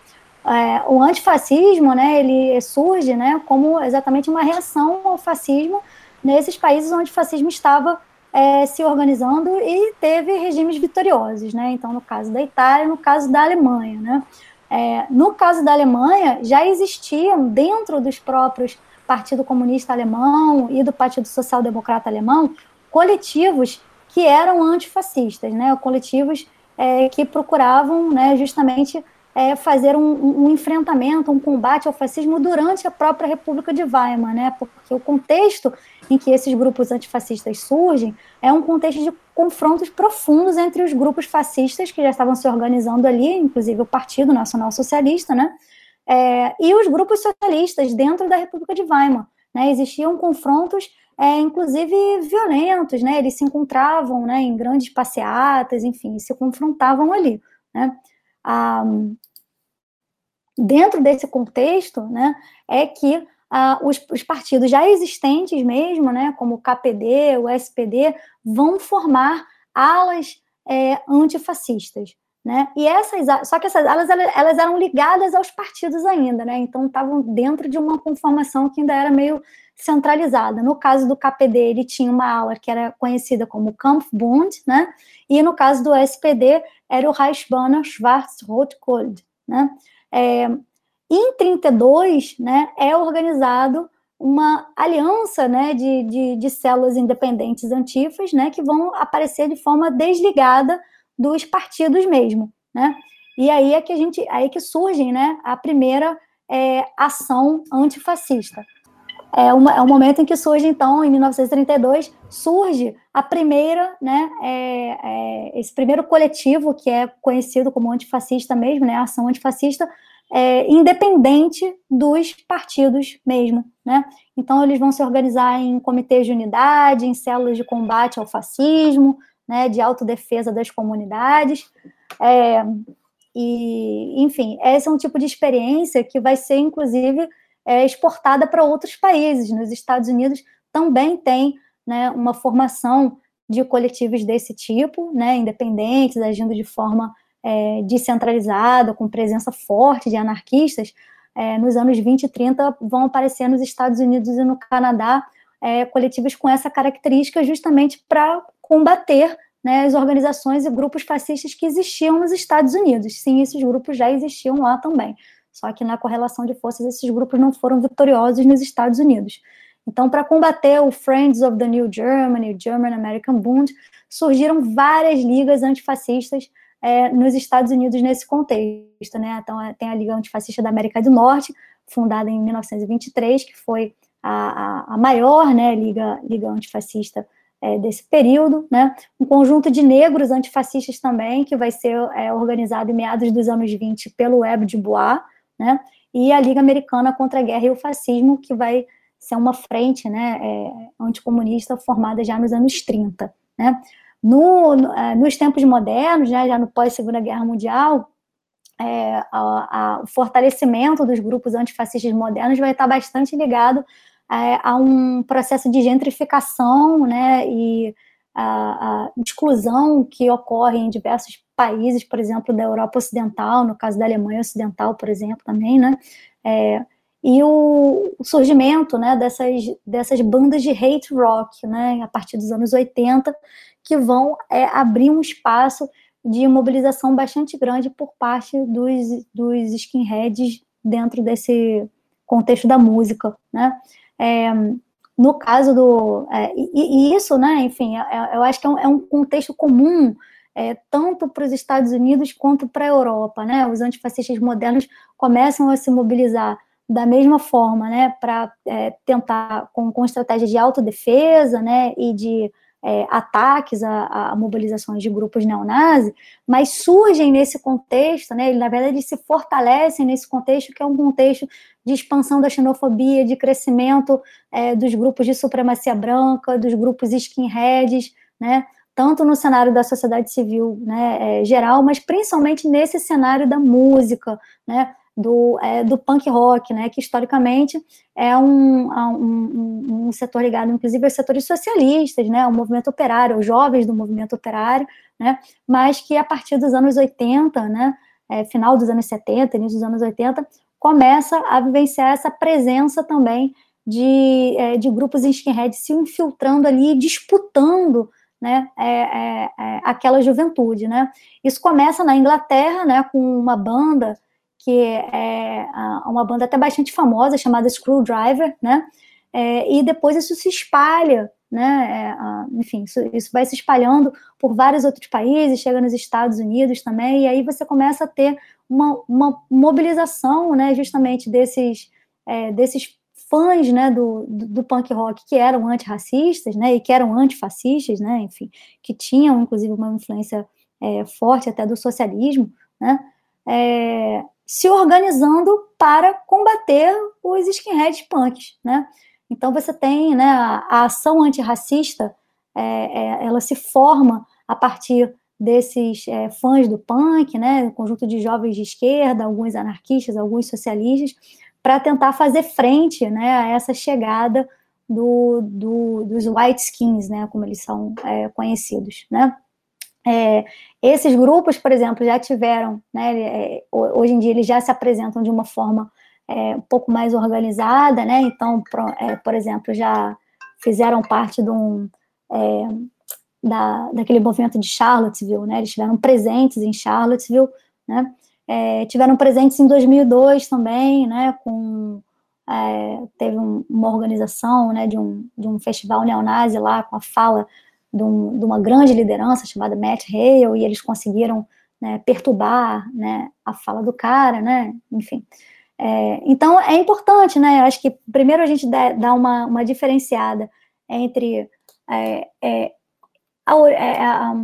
o antifascismo, né? Ele surge, né? Como exatamente uma reação ao fascismo nesses países onde o fascismo estava é, se organizando e teve regimes vitoriosos, né? Então, no caso da Itália, no caso da Alemanha, né? É, no caso da Alemanha, já existiam dentro dos próprios Partido Comunista Alemão e do Partido Social Democrata Alemão coletivos que eram antifascistas, né? Coletivos é, que procuravam, né, justamente é, fazer um, um, enfrentamento, um combate ao fascismo durante a própria República de Weimar, né? Porque o contexto em que esses grupos antifascistas surgem é um contexto de confrontos profundos entre os grupos fascistas que já estavam se organizando ali, inclusive o Partido Nacional Socialista, né? É, e os grupos socialistas dentro da República de Weimar. Né? Existiam confrontos, é, inclusive violentos, né? Eles se encontravam, né, em grandes passeatas, enfim, se confrontavam ali, né? Dentro desse contexto, né, é que ah, os, os, partidos já existentes mesmo, né, como o KPD, o SPD, vão formar alas é, antifascistas. Né? E essas, só que essas alas elas eram ligadas aos partidos ainda, né? Então estavam dentro de uma conformação que ainda era meio centralizada. No caso do KPD, ele tinha uma ala que era conhecida como Kampfbund, né? E no caso do SPD, era o Reichsbanner Schwarz-Rot-Gold, né? É, em 32, né, é organizado uma aliança né, de, de, de, células independentes antifas né, que vão aparecer de forma desligada dos partidos mesmo. Né? E aí é que a gente aí que surge né, a primeira é, ação antifascista. É, uma, é o momento em que surge, então, em 1932, surge a primeira, né, é, é, esse primeiro coletivo que é conhecido como antifascista mesmo, né, ação antifascista, é, independente dos partidos mesmo, né? Então eles vão se organizar em comitês de unidade, em células de combate ao fascismo, né, de autodefesa das comunidades, é, e enfim, esse é um tipo de experiência que vai ser inclusive é, exportada para outros países. Nos Estados Unidos também tem né, uma formação de coletivos desse tipo, né, independentes, agindo de forma é, descentralizada, com presença forte de anarquistas, é, nos anos 20 e 30 vão aparecer nos Estados Unidos e no Canadá é, coletivos com essa característica justamente para combater né, as organizações e grupos fascistas que existiam nos Estados Unidos. Sim, esses grupos já existiam lá também, só que na correlação de forças esses grupos não foram vitoriosos nos Estados Unidos. Então, para combater o Friends of the New Germany, German American Bund, surgiram várias ligas antifascistas é, nos Estados Unidos nesse contexto, né? Então é, tem a Liga Antifascista da América do Norte, fundada em 1923, que foi a, a, a maior, né, liga, liga antifascista é, desse período, né? Um conjunto de negros antifascistas também, que vai ser é, organizado em meados dos anos 20 pelo Web de Bois, né? E a Liga Americana contra a Guerra e o Fascismo, que vai ser uma frente, né, é, anticomunista formada já nos anos 30, né? No, no, é, nos tempos modernos, né, já no pós-Segunda Guerra Mundial, é, a, a, o fortalecimento dos grupos antifascistas modernos vai estar bastante ligado é, a um processo de gentrificação né, e a, a, exclusão que ocorre em diversos países, por exemplo, da Europa Ocidental, no caso da Alemanha Ocidental, por exemplo, também, né? É, e o, o, surgimento né, dessas, dessas bandas de hate rock, né, a partir dos anos 80, que vão é, abrir um espaço de mobilização bastante grande por parte dos, dos skinheads dentro desse contexto da música, né? É, no caso do... É, e, e, isso, né, enfim, é, é, eu acho que é um, é um contexto comum é, tanto para os Estados Unidos quanto para a Europa, né? Os antifascistas modernos começam a se mobilizar da mesma forma, né, para é, tentar, com, com estratégias de autodefesa, né, e de é, ataques a, a, mobilizações de grupos neonazis, mas surgem nesse contexto, né, na verdade eles se fortalecem nesse contexto que é um contexto de expansão da xenofobia, de crescimento é, dos grupos de supremacia branca, dos grupos skinheads, né, tanto no cenário da sociedade civil né, é, geral, mas principalmente nesse cenário da música, né, do, é, do punk rock, né, que historicamente é um, um, um, setor ligado, inclusive, aos setores socialistas, né, o movimento operário, os jovens do movimento operário, né, mas que a partir dos anos 80, né, é, final dos anos 70, início dos anos 80, começa a vivenciar essa presença também de, é, de grupos skinhead se infiltrando ali, disputando né, é, é, é, aquela juventude, né. Isso começa na Inglaterra, né, com uma banda que é uma banda até bastante famosa, chamada Screwdriver, né? É, e depois isso se espalha, né? É, enfim, isso, isso, vai se espalhando por vários outros países, chega nos Estados Unidos também, e aí você começa a ter uma, uma mobilização, né? Justamente desses, é, desses fãs, né? Do, do, do, punk rock que eram antirracistas, né? E que eram antifascistas, né? Enfim, que tinham inclusive uma influência é, forte até do socialismo, né? Se organizando para combater os skinheads punks, né? Então você tem, né, a, a ação antirracista, é, é, ela se forma a partir desses é, fãs do punk, né, um conjunto de jovens de esquerda, alguns anarquistas, alguns socialistas, para tentar fazer frente, né, a essa chegada do, do, dos white skins, né, como eles são é, conhecidos, né. É, esses grupos, por exemplo, já tiveram, né, é, hoje em dia eles já se apresentam de uma forma é, um pouco mais organizada, né, então, por, é, por exemplo, já fizeram parte de um, é, da, daquele movimento de Charlottesville, né, eles estiveram presentes em Charlottesville, né, é, tiveram presentes em 2002 também, né, com, teve um, uma organização, né, de um, de um festival neonazi lá, com a fala de, um, de, uma grande liderança chamada Matt Hale, e eles conseguiram né, perturbar né, a fala do cara, né, enfim. É, então, é importante, né, acho que primeiro a gente dá, uma, uma diferenciada entre é, é, a, é, a,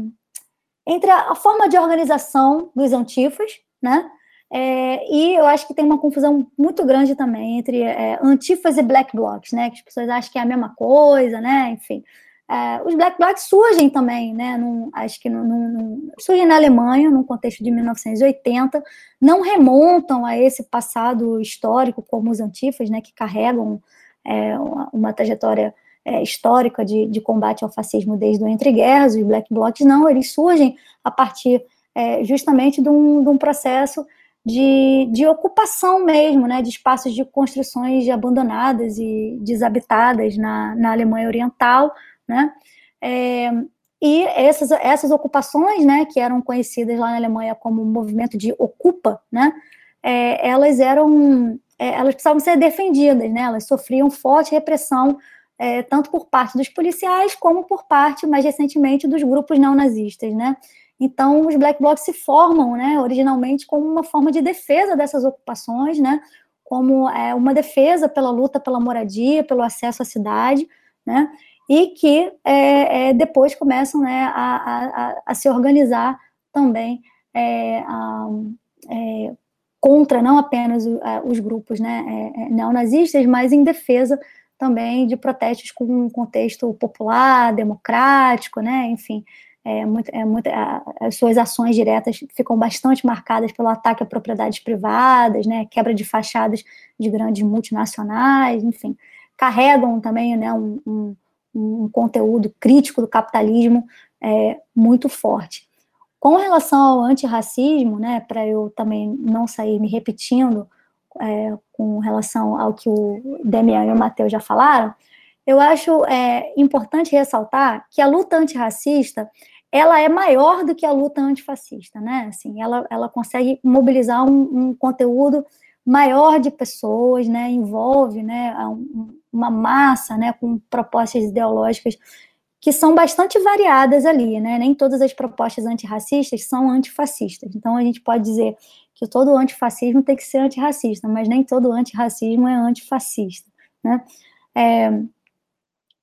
entre a, a, forma de organização dos antifas, né, é, e eu acho que tem uma confusão muito grande também entre é, antifas e black blocs, né? Que as pessoas acham que é a mesma coisa, né? Enfim, é, os Black Blocs surgem também, né, num, acho que num, num, surgem na Alemanha, num contexto de 1980, não remontam a esse passado histórico como os antifas, né, que carregam é, uma, uma, trajetória é, histórica de, de, combate ao fascismo desde o Entre Guerras, os Black Blocs não, eles surgem a partir é, justamente de um, de um processo de, de, ocupação mesmo, né, de espaços de construções abandonadas e desabitadas na, na Alemanha Oriental, né? É, e essas, essas ocupações, né, que eram conhecidas lá na Alemanha como movimento de ocupa, né, é, elas eram, é, elas precisavam ser defendidas, né, elas sofriam forte repressão, é, tanto por parte dos policiais, como por parte, mais recentemente, dos grupos neonazistas, né. Então, os Black Blocs se formam, né, originalmente como uma forma de defesa dessas ocupações, né, como é, uma defesa pela luta pela moradia, pelo acesso à cidade, né, e que é, é, depois começam né, a, a, a, se organizar também é, a, é, contra não apenas é, os grupos né, é, neonazistas, mas em defesa também de protestos com um contexto popular, democrático, né, enfim, é muito, é muito, as suas ações diretas ficam bastante marcadas pelo ataque a propriedades privadas, né, quebra de fachadas de grandes multinacionais, enfim, carregam também né, um, um, um conteúdo crítico do capitalismo é, muito forte. Com relação ao antirracismo, né, para eu também não sair me repetindo é, com relação ao que o Demian e o Matheus já falaram, eu acho é, importante ressaltar que a luta antirracista ela é maior do que a luta antifascista, né? Assim, ela, ela consegue mobilizar um, um conteúdo maior de pessoas, né? Envolve, né? Uma massa, né? Com propostas ideológicas que são bastante variadas ali, né? Nem todas as propostas antirracistas são antifascistas. Então a gente pode dizer que todo antifascismo tem que ser antirracista, mas nem todo antirracismo é antifascista, né? É,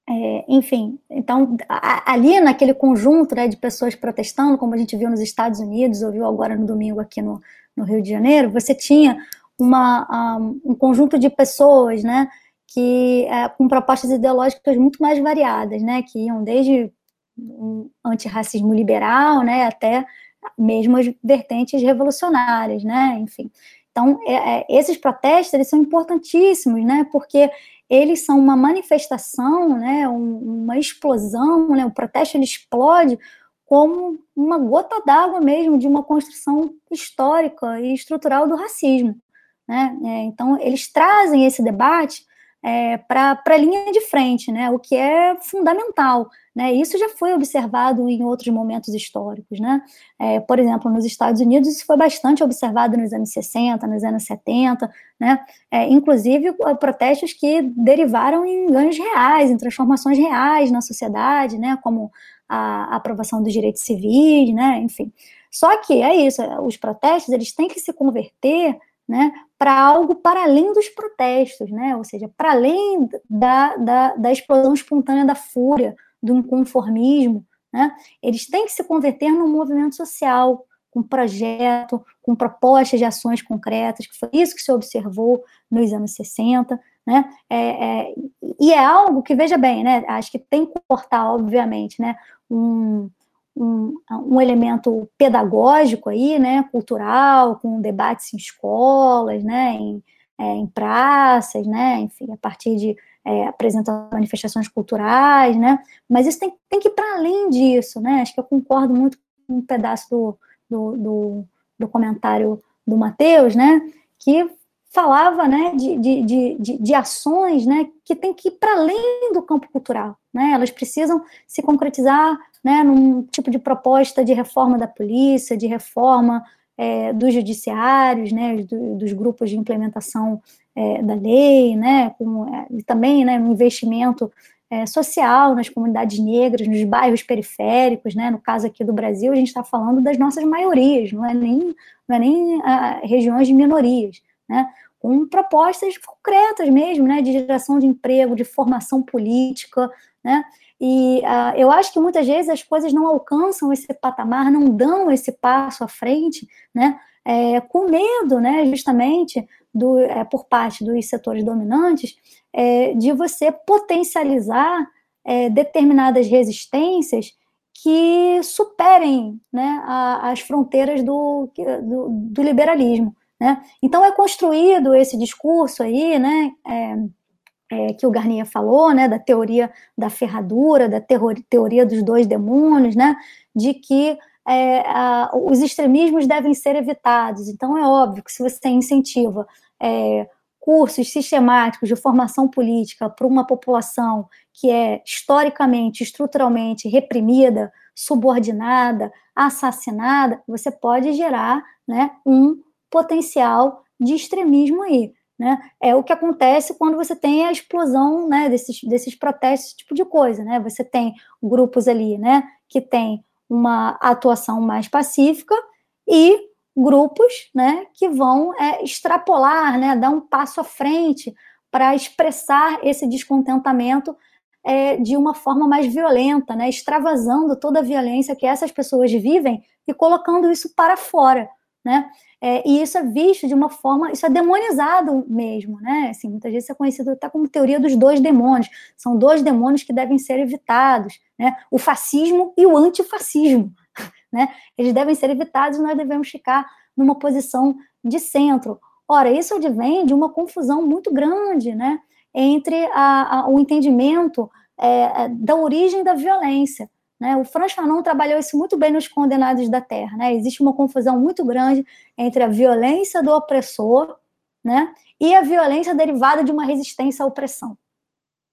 é, enfim, então, ali naquele conjunto né, de pessoas protestando, como a gente viu nos Estados Unidos, ouviu agora no domingo aqui no, no Rio de Janeiro, você tinha uma, um, um conjunto de pessoas, né, que é, com propostas ideológicas muito mais variadas, né, que iam desde um antirracismo liberal, né, até mesmo as vertentes revolucionárias, né, enfim. Então, é, é, esses protestos, eles são importantíssimos, né, porque eles são uma manifestação, né, uma explosão, né, o protesto ele explode como uma gota d'água mesmo de uma construção histórica e estrutural do racismo. Né? É, então, eles trazem esse debate é, para a linha de frente, né? o que é fundamental. Né? Isso já foi observado em outros momentos históricos. Né? É, por exemplo, nos Estados Unidos, isso foi bastante observado nos anos 60, nos anos 70, né? É, inclusive protestos que derivaram em ganhos reais, em transformações reais na sociedade, né? como a, a aprovação dos direitos civis, né? enfim. Só que é isso, os protestos eles têm que se converter né, para algo para além dos protestos, né, ou seja, para além da, da, da, explosão espontânea da fúria, do inconformismo, né, eles têm que se converter num movimento social, com projeto, com propostas de ações concretas, que foi isso que se observou nos anos 60, né, é, é, e é algo que, veja bem, né, acho que tem que cortar, obviamente, né, um, um, um, elemento pedagógico aí, né, cultural, com debates em escolas, né, em, é, em praças, né, enfim, a partir de é, manifestações culturais, né, mas isso tem, tem que ir para além disso, né, acho que eu concordo muito com um pedaço do, do, do, do comentário do Matheus, né, que falava né, de, de, de, de, ações né, que tem que ir para além do campo cultural. Né? Elas precisam se concretizar né, num tipo de proposta de reforma da polícia, de reforma é, dos judiciários, né, do, dos grupos de implementação é, da lei, né, com, é, e também né, no investimento é, social nas comunidades negras, nos bairros periféricos, né, no caso aqui do Brasil, a gente está falando das nossas maiorias, não é nem, não é nem ah, regiões de minorias né, com propostas concretas mesmo, né, de geração de emprego, de formação política, né, e uh, eu acho que muitas vezes as coisas não alcançam esse patamar, não dão esse passo à frente, né, é, com medo, né, justamente, do, é, por parte dos setores dominantes, é, de você potencializar é, determinadas resistências que superem né, a, as fronteiras do, do, do liberalismo. Né? Então é construído esse discurso aí, né, é, é, que o Garnier falou, né, da teoria da ferradura, da teoria dos dois demônios, né, de que é, a, os extremismos devem ser evitados. Então é óbvio que se você incentiva é, cursos sistemáticos de formação política para uma população que é historicamente, estruturalmente reprimida, subordinada, assassinada, você pode gerar né, um potencial de extremismo aí. Né? É o que acontece quando você tem a explosão né, desses, desses protestos, esse tipo de coisa. Né? Você tem grupos ali né, que tem uma atuação mais pacífica e grupos né, que vão é, extrapolar, né, dar um passo à frente para expressar esse descontentamento é, de uma forma mais violenta, né, extravasando toda a violência que essas pessoas vivem e colocando isso para fora, né? É, e isso é visto de uma forma, isso é demonizado mesmo, né? Assim, muitas vezes é conhecido até como teoria dos dois demônios. São dois demônios que devem ser evitados, né? O fascismo e o antifascismo, né? Eles devem ser evitados e nós devemos ficar numa posição de centro. Ora, isso advém de uma confusão muito grande, né? Entre a, a, o entendimento é, da origem da violência. Né? O Franz Fanon trabalhou isso muito bem nos Condenados da Terra. Né? Existe uma confusão muito grande entre a violência do opressor né? e a violência derivada de uma resistência à opressão.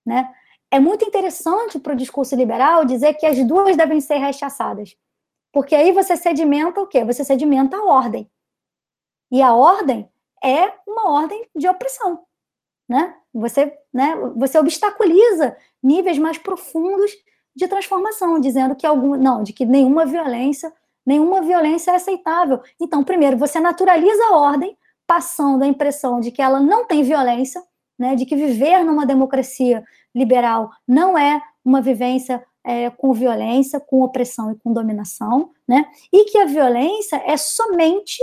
Né? É muito interessante para o discurso liberal dizer que as duas devem ser rechaçadas, porque aí você sedimenta o quê? Você sedimenta a ordem. E a ordem é uma ordem de opressão. Né? Você, né, você obstaculiza níveis mais profundos de transformação, dizendo que algum, não, de que nenhuma violência, nenhuma violência é aceitável. Então, primeiro, você naturaliza a ordem, passando a impressão de que ela não tem violência, né, de que viver numa democracia liberal não é uma vivência é, com violência, com opressão e com dominação, né, e que a violência é somente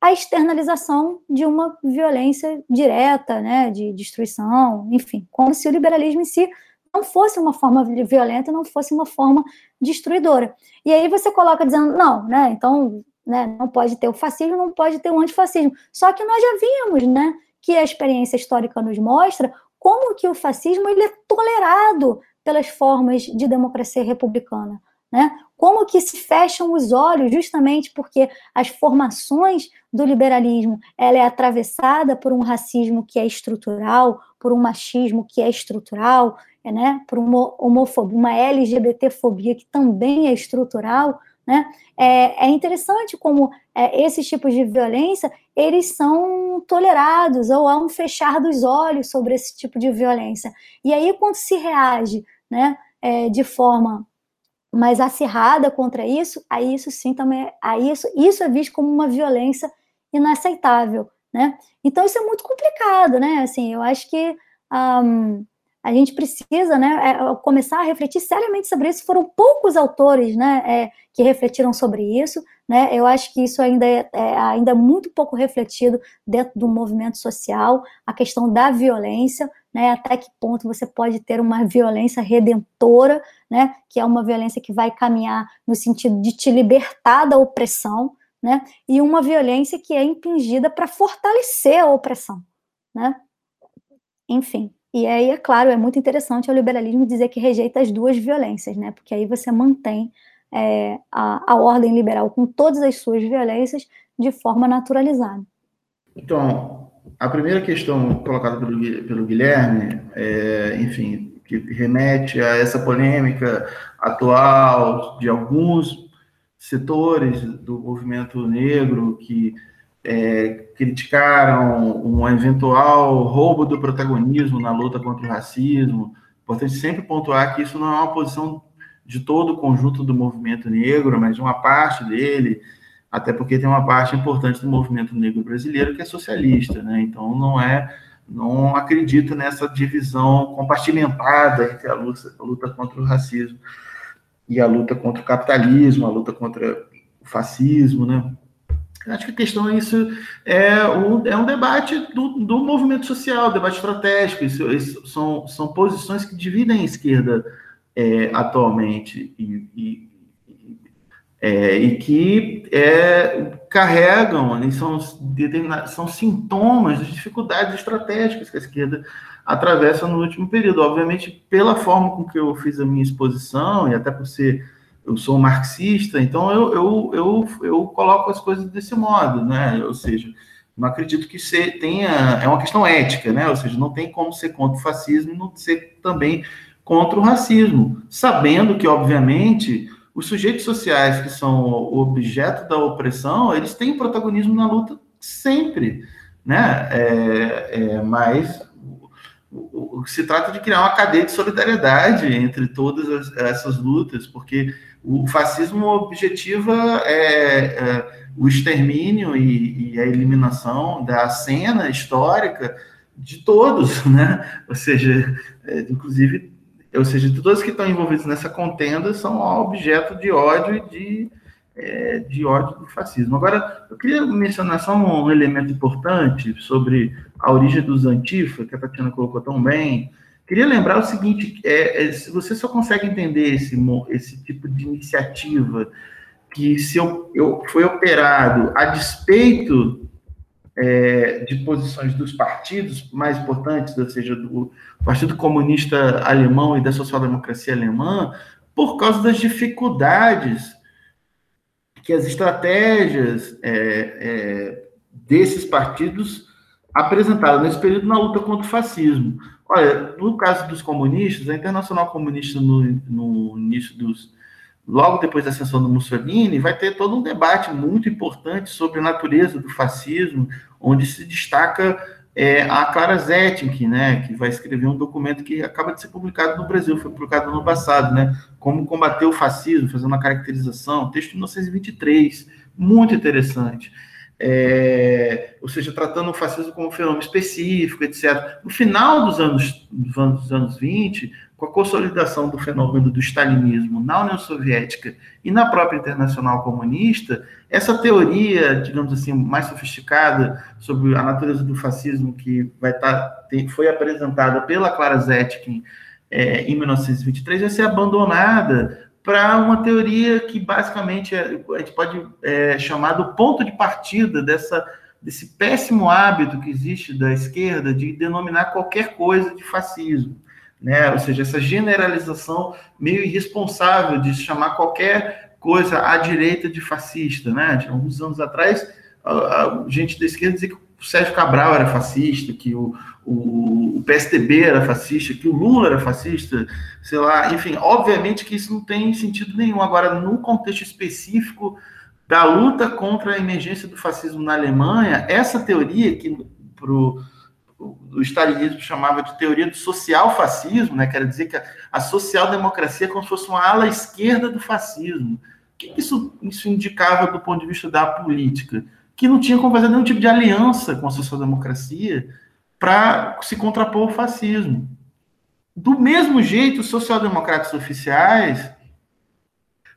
a externalização de uma violência direta, né, de destruição, enfim, como se o liberalismo em si não fosse uma forma violenta, não fosse uma forma destruidora. E aí você coloca dizendo, não, né, então, né, não pode ter o fascismo, não pode ter o antifascismo. Só que nós já vimos, né, que a experiência histórica nos mostra como que o fascismo ele é tolerado pelas formas de democracia republicana. Né? Como que se fecham os olhos justamente porque as formações do liberalismo ela é atravessada por um racismo que é estrutural, por um machismo que é estrutural, né? por uma homofobia, uma LGBTfobia que também é estrutural, né? É, é interessante como é, esses tipos de violência eles são tolerados ou há um fechar dos olhos sobre esse tipo de violência. E aí quando se reage, né, é, de forma mais acirrada contra isso, aí isso sim também, aí isso, isso é visto como uma violência inaceitável, né? Então isso é muito complicado, né? Assim, eu acho que um, a gente precisa, né, é, começar a refletir seriamente sobre isso. Foram poucos autores, né, é, que refletiram sobre isso, né? Eu acho que isso ainda é, é ainda é muito pouco refletido dentro do movimento social, a questão da violência, né, até que ponto você pode ter uma violência redentora, né, que é uma violência que vai caminhar no sentido de te libertar da opressão, né, e uma violência que é impingida para fortalecer a opressão, né? Enfim, e aí, é claro, é muito interessante o liberalismo dizer que rejeita as duas violências, né, porque aí você mantém é, a, a ordem liberal com todas as suas violências de forma naturalizada. Então, a primeira questão colocada pelo, pelo Guilherme, é, enfim, que remete a essa polêmica atual de alguns setores do movimento negro que é, criticaram um eventual roubo do protagonismo na luta contra o racismo. Importante sempre pontuar que isso não é uma posição de todo o conjunto do movimento negro, mas de uma parte dele até porque tem uma parte importante do movimento negro brasileiro que é socialista, né? Então não é, não acredita nessa divisão compartimentada entre a luta, a luta contra o racismo e a luta contra o capitalismo, a luta contra o fascismo, né? Acho que a questão é isso é um, é um debate do, do movimento social, debate estratégico. Isso, isso são, são posições que dividem a esquerda é, atualmente e, e é, e que é, carregam, né, são, são sintomas das dificuldades estratégicas que a esquerda atravessa no último período. Obviamente, pela forma com que eu fiz a minha exposição, e até por ser, eu sou marxista, então eu, eu, eu, eu coloco as coisas desse modo, né? Ou seja, não acredito que você tenha, é uma questão ética, né? Ou seja, não tem como ser contra o fascismo e não ser também contra o racismo, sabendo que, obviamente, os sujeitos sociais que são o objeto da opressão, eles têm protagonismo na luta sempre, né? É, é, mas o, o, se trata de criar uma cadeia de solidariedade entre todas as, essas lutas, porque o fascismo objetiva é, é o extermínio e, e, a eliminação da cena histórica de todos, né? Ou seja, é, inclusive ou seja, todos que estão envolvidos nessa contenda são objeto de ódio e de, é, de ódio do fascismo. Agora, eu queria mencionar só um elemento importante sobre a origem dos antifa, que a Tatiana colocou tão bem. Queria lembrar o seguinte: é, é, você só consegue entender esse, esse tipo de iniciativa que se eu, eu foi operado a despeito é, de posições dos partidos mais importantes, ou seja, do Partido Comunista Alemão e da social-democracia alemã, por causa das dificuldades que as estratégias é, é, desses partidos apresentaram nesse período na luta contra o fascismo. Olha, no caso dos comunistas, a Internacional Comunista no, no início dos logo depois da ascensão do Mussolini, vai ter todo um debate muito importante sobre a natureza do fascismo, onde se destaca é, a Clara Zetkin, né, que vai escrever um documento que acaba de ser publicado no Brasil, foi publicado no ano passado, né, como combater o fascismo, fazendo uma caracterização, texto de 1923, muito interessante. É, ou seja, tratando o fascismo como um fenômeno específico, etc. No final dos anos, dos anos 20, com a consolidação do fenômeno do stalinismo na União Soviética e na própria Internacional Comunista, essa teoria, digamos assim, mais sofisticada sobre a natureza do fascismo que vai estar tá, foi apresentada pela Clara Zetkin é, em 1923 vai ser abandonada para uma teoria que basicamente é, a gente pode é, chamar do ponto de partida dessa desse péssimo hábito que existe da esquerda de denominar qualquer coisa de fascismo né? Ou seja, essa generalização meio irresponsável de chamar qualquer coisa à direita de fascista, né? De alguns anos atrás, a, a gente da esquerda dizia que o Sérgio Cabral era fascista, que o, o, o, PSDB era fascista, que o Lula era fascista, sei lá, enfim, obviamente que isso não tem sentido nenhum. Agora, no contexto específico da luta contra a emergência do fascismo na Alemanha, essa teoria que pro o stalinismo chamava de teoria do social-fascismo, né? quer dizer que a, social-democracia é como se fosse uma ala esquerda do fascismo. O que isso, isso indicava do ponto de vista da política? Que não tinha como fazer nenhum tipo de aliança com a social-democracia para se contrapor ao fascismo. Do mesmo jeito, os social-democratas oficiais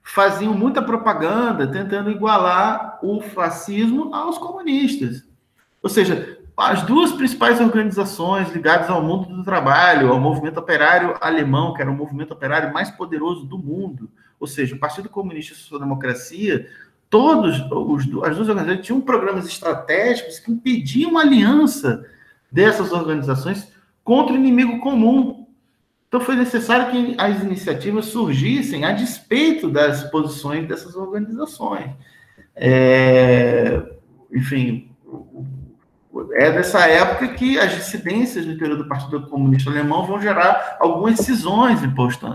faziam muita propaganda tentando igualar o fascismo aos comunistas. Ou seja, as duas principais organizações ligadas ao mundo do trabalho, ao movimento operário alemão, que era o movimento operário mais poderoso do mundo, ou seja, o Partido Comunista e a Social Democracia, todos os, as duas organizações tinham programas estratégicos que impediam aliança dessas organizações contra o inimigo comum. Então foi necessário que as iniciativas surgissem a despeito das posições dessas organizações. É, enfim, é dessa época que as dissidências no interior do Partido Comunista Alemão vão gerar algumas cisões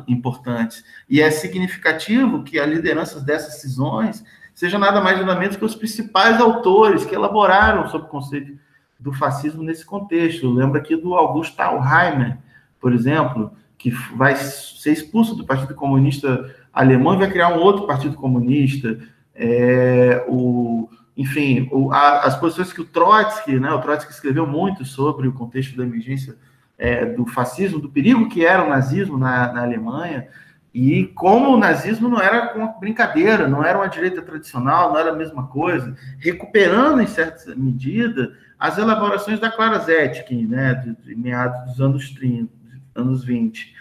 importantes. E é significativo que a liderança dessas cisões seja nada mais nada menos que os principais autores que elaboraram sobre o conceito do fascismo nesse contexto. Lembra aqui do August Thalheimer, por exemplo, que vai ser expulso do Partido Comunista Alemão e vai criar um outro Partido Comunista. É, o enfim, o, a, as posições que o Trotsky, né, o Trotsky escreveu muito sobre o contexto da emergência é, do fascismo, do perigo que era o nazismo na, na Alemanha, e como o nazismo não era uma brincadeira, não era uma direita tradicional, não era a mesma coisa, recuperando em certa medida as elaborações da Clara Zetkin, né, de, de meados dos anos 30, anos 20.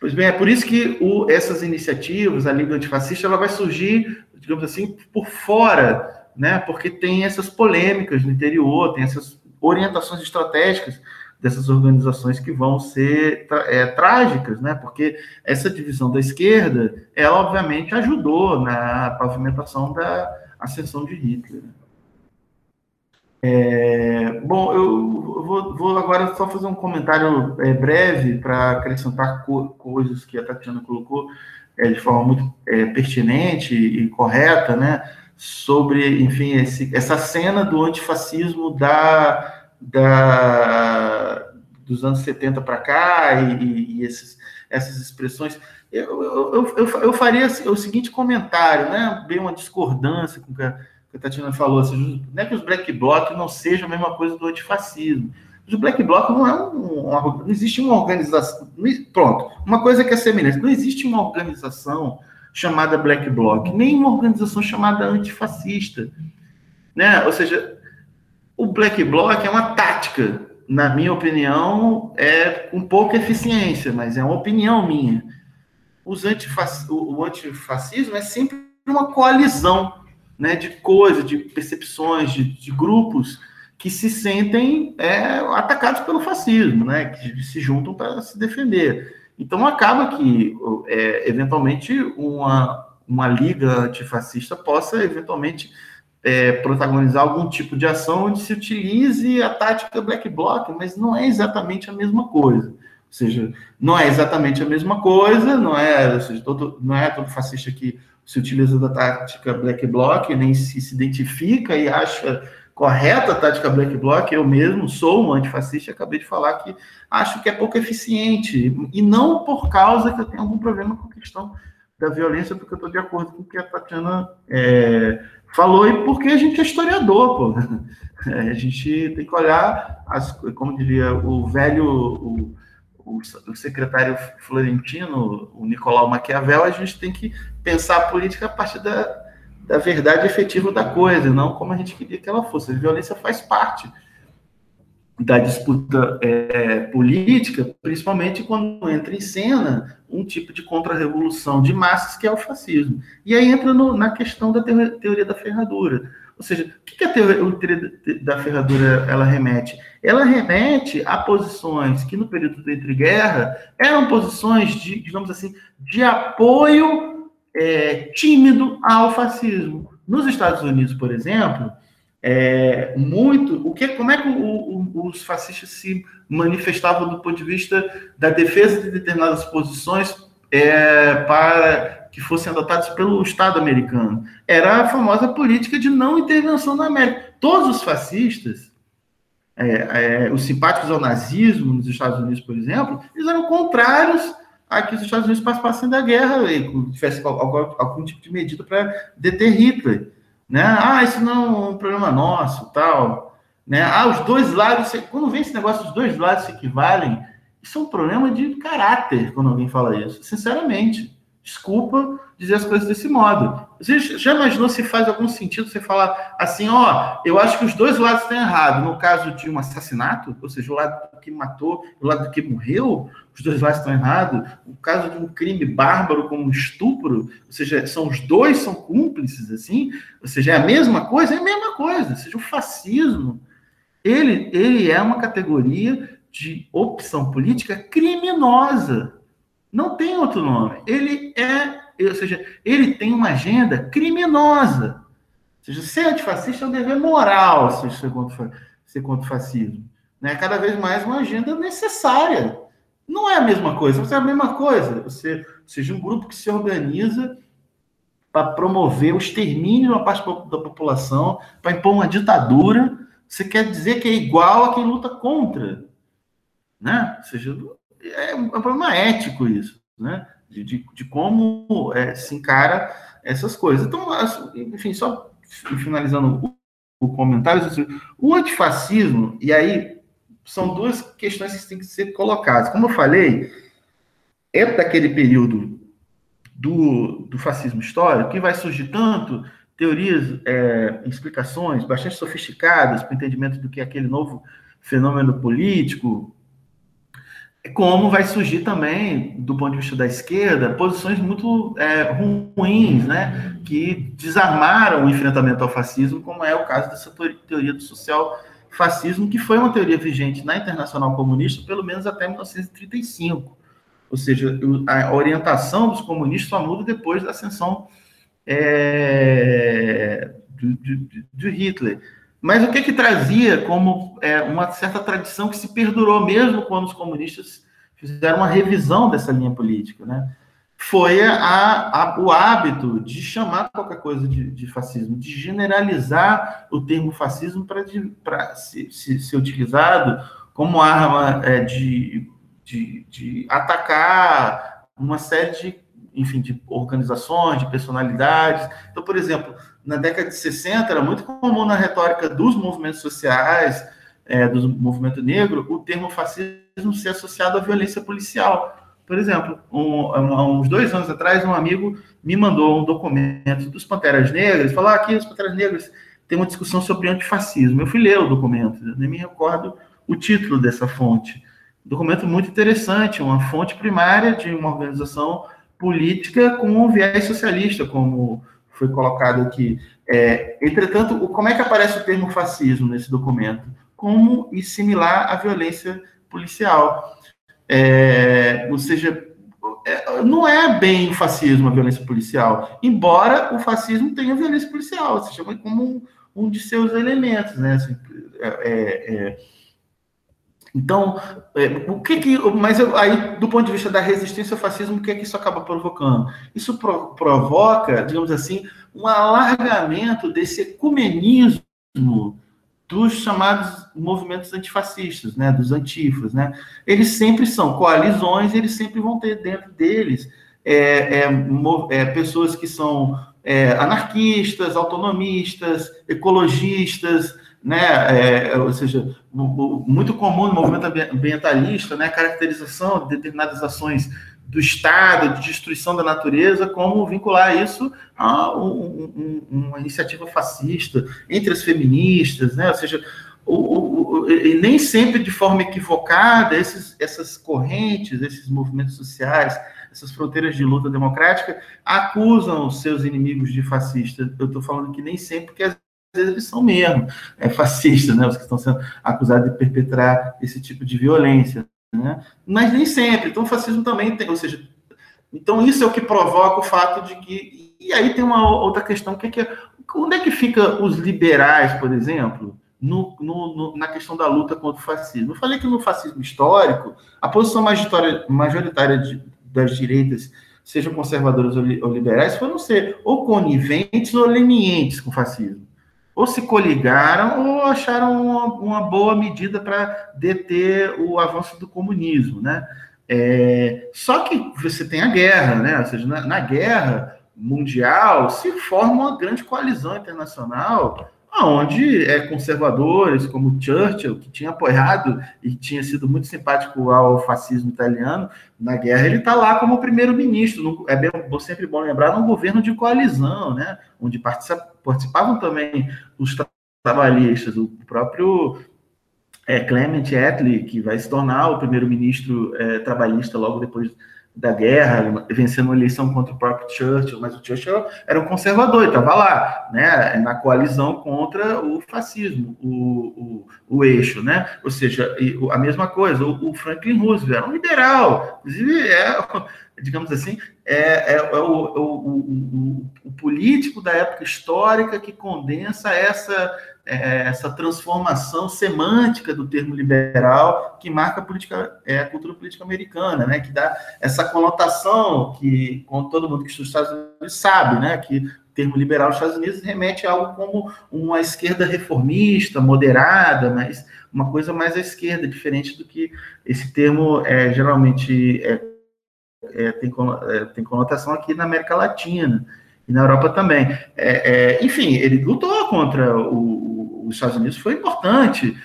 Pois bem, é por isso que o, essas iniciativas, a Liga Antifascista, ela vai surgir, digamos assim, por fora né? Porque tem essas polêmicas no interior, tem essas orientações estratégicas dessas organizações que vão ser é, trágicas, né? Porque essa divisão da esquerda, ela obviamente ajudou na pavimentação da ascensão de Hitler. É, bom, eu vou, vou, agora só fazer um comentário é, breve para acrescentar co coisas que a Tatiana colocou é, de forma muito é, pertinente e correta, né? sobre, enfim, esse, essa cena do antifascismo da, da, dos anos 70 para cá e, e esses, essas expressões. Eu, eu, eu, eu, faria o seguinte comentário, né? bem uma discordância com que a, que a Tatiana falou, assim, não é que os black bloc não sejam a mesma coisa do antifascismo. O Black Bloc não é um, uma, não existe uma organização, pronto, uma coisa que é semelhante, não existe uma organização chamada Black Bloc, nem uma organização chamada antifascista, né? Ou seja, o Black Bloc é uma tática, na minha opinião, é com pouca eficiência, mas é uma opinião minha. Os antifac... O antifascismo é sempre uma coalizão né, de coisas, de percepções, de, de grupos que se sentem é, atacados pelo fascismo, né, que se juntam para se defender. Então acaba que, é, eventualmente, uma, uma liga antifascista possa, eventualmente, é, protagonizar algum tipo de ação onde se utilize a tática black bloc, mas não é exatamente a mesma coisa. Ou seja, não é exatamente a mesma coisa, não é, seja, todo, não é todo fascista que se utiliza da tática black bloc, nem se, se identifica e acha correta a tática black bloc. Eu mesmo sou um antifascista acabei de falar que acho que é pouco eficiente, e não por causa que eu tenho algum problema com a questão da violência, porque eu estou de acordo com o que a Tatiana é, falou, e porque a gente é historiador, pô. É, a gente tem que olhar, as, como diria o velho, o, o, secretário florentino, o Nicolau Maquiavel, a gente tem que pensar a política a partir da, da verdade efetiva da coisa, não como a gente queria que ela fosse. A violência faz parte da disputa é, política, principalmente quando entra em cena um tipo de contra-revolução de massas que é o fascismo. E aí entra no, na questão da teoria da ferradura. Ou seja, o que, a teoria da ferradura ela remete? Ela remete a posições que no período da entreguerra eram posições de, digamos assim, de apoio é, tímido ao fascismo. Nos Estados Unidos, por exemplo, é, muito. O que, como é que o, o, os fascistas se manifestavam do ponto de vista da defesa de determinadas posições é, para que fossem adotadas pelo Estado americano? Era a famosa política de não intervenção na América. Todos os fascistas, é, é, os simpáticos ao nazismo nos Estados Unidos, por exemplo, eles eram contrários a que os Estados Unidos participassem da guerra e tivesse algum, algum tipo de medida para deter Hitler né? Ah, isso não é um problema nosso, tal, né? Ah, os dois lados, quando vem esse negócio, os dois lados se equivalem, isso é um problema de caráter quando alguém fala isso, sinceramente. Desculpa dizer as coisas desse modo. Você já imaginou se faz algum sentido você falar assim, ó, eu acho que os dois lados estão errados. No caso de um assassinato, ou seja, o lado que matou, o lado que morreu, os dois lados estão errados. O caso de um crime bárbaro como um estupro, ou seja, são os dois são cúmplices, assim, ou seja, é a mesma coisa, é a mesma coisa. Ou seja, o fascismo, ele, ele é uma categoria de opção política criminosa não tem outro nome. Ele é, ou seja, ele tem uma agenda criminosa. Ou seja, ser antifascista é um dever moral, se ser contra, ser contra o fascismo. Né? Cada vez mais uma agenda necessária. Não é a mesma coisa, é a mesma coisa. Você, seja, um grupo que se organiza para promover o extermínio de uma parte da população, para impor uma ditadura, você quer dizer que é igual a quem luta contra. Né? Ou seja, é um, é um problema ético isso, né? De, de, de como é, se encara essas coisas. Então, enfim, só finalizando o, o comentário, assim, o antifascismo, e aí são duas questões que têm que ser colocadas. Como eu falei, é daquele período do, do fascismo histórico que vai surgir tanto teorias, é, explicações bastante sofisticadas para o entendimento do que é aquele novo fenômeno político, como vai surgir também, do ponto de vista da esquerda, posições muito é, ruins, né, que desarmaram o enfrentamento ao fascismo, como é o caso dessa teoria do social fascismo, que foi uma teoria vigente na Internacional Comunista, pelo menos até 1935. Ou seja, a orientação dos comunistas só muda depois da ascensão é, de, de, de Hitler. Mas o que que trazia como é, uma certa tradição que se perdurou mesmo quando os comunistas fizeram uma revisão dessa linha política, né? Foi a, a, o hábito de chamar qualquer coisa de, de, fascismo, de generalizar o termo fascismo para ser, ser utilizado como arma é, de, de, de atacar uma série de, enfim, de organizações, de personalidades. Então, por exemplo, na década de 60 era muito comum na retórica dos movimentos sociais é, do movimento negro o termo fascismo ser associado à violência policial. Por exemplo, um, um, uns dois anos atrás, um amigo me mandou um documento dos Panteras Negras, falou: ah, aqui os Panteras Negras tem uma discussão sobre antifascismo. Eu fui ler o documento, nem me recordo o título dessa fonte. Documento muito interessante, uma fonte primária de uma organização política com um viés socialista, como foi colocado aqui. É, entretanto, como é que aparece o termo fascismo nesse documento? Como e similar à violência policial. É, ou seja, é, não é bem o fascismo a violência policial, embora o fascismo tenha violência policial, se chama como um, um de seus elementos, né? Assim, é, é, é então, é, o que que, mas eu, aí, do ponto de vista da resistência ao fascismo, o que é que isso acaba provocando? Isso pro, provoca, digamos assim, um alargamento desse ecumenismo dos chamados movimentos antifascistas, né, dos antifas, né? Eles sempre são coalizões, eles sempre vão ter dentro deles é, é, é, pessoas que são é, anarquistas, autonomistas, ecologistas, né? É, ou seja, muito comum no movimento ambientalista, né? A caracterização de determinadas ações do Estado, de destruição da natureza, como vincular isso a um, um, uma iniciativa fascista entre as feministas, né? Ou seja, o, o, o, e nem sempre de forma equivocada esses, essas correntes, esses movimentos sociais, essas fronteiras de luta democrática acusam seus inimigos de fascista. Eu estou falando que nem sempre, vezes eles são mesmo é, fascistas, né? Os que estão sendo acusados de perpetrar esse tipo de violência, né? Mas nem sempre. Então, o fascismo também tem, ou seja, então isso é o que provoca o fato de que e aí tem uma outra questão que é que onde é que fica os liberais, por exemplo? No, no, no, na questão da luta contra o fascismo. Eu falei que no fascismo histórico, a posição majoritária de, das direitas, sejam conservadoras ou, liberais, foram ser ou coniventes ou lenientes com o fascismo. Ou se coligaram ou acharam uma, uma boa medida para deter o avanço do comunismo, né? É, só que você tem a guerra, né? Ou seja, na, na guerra mundial se forma uma grande coalizão internacional onde é, conservadores como Churchill, que tinha apoiado e tinha sido muito simpático ao fascismo italiano na guerra, ele está lá como primeiro-ministro. É bem, sempre bom lembrar, num governo de coalizão, né, onde participavam também os trabalhistas, o próprio é, Clement Attlee, que vai se tornar o primeiro-ministro é, trabalhista logo depois da guerra, vencendo uma eleição contra o próprio Churchill, mas o Churchill era um conservador, estava lá, né, na coalizão contra o fascismo, o, o, o eixo, né, ou seja, a mesma coisa, o, o, Franklin Roosevelt era um liberal, inclusive é, digamos assim, é, é, é o, o, o político da época histórica que condensa essa é, essa transformação semântica do termo liberal que marca a, política, é, a cultura política americana, né, que dá essa conotação que, todo mundo que estuda os Estados Unidos sabe, né, que o termo liberal nos Estados Unidos remete a algo como uma esquerda reformista, moderada, mas uma coisa mais à esquerda, diferente do que esse termo é, geralmente é, é, tem, é, tem conotação aqui na América Latina e na Europa também. É, é, enfim, ele lutou contra o, os Estados Unidos foi importante.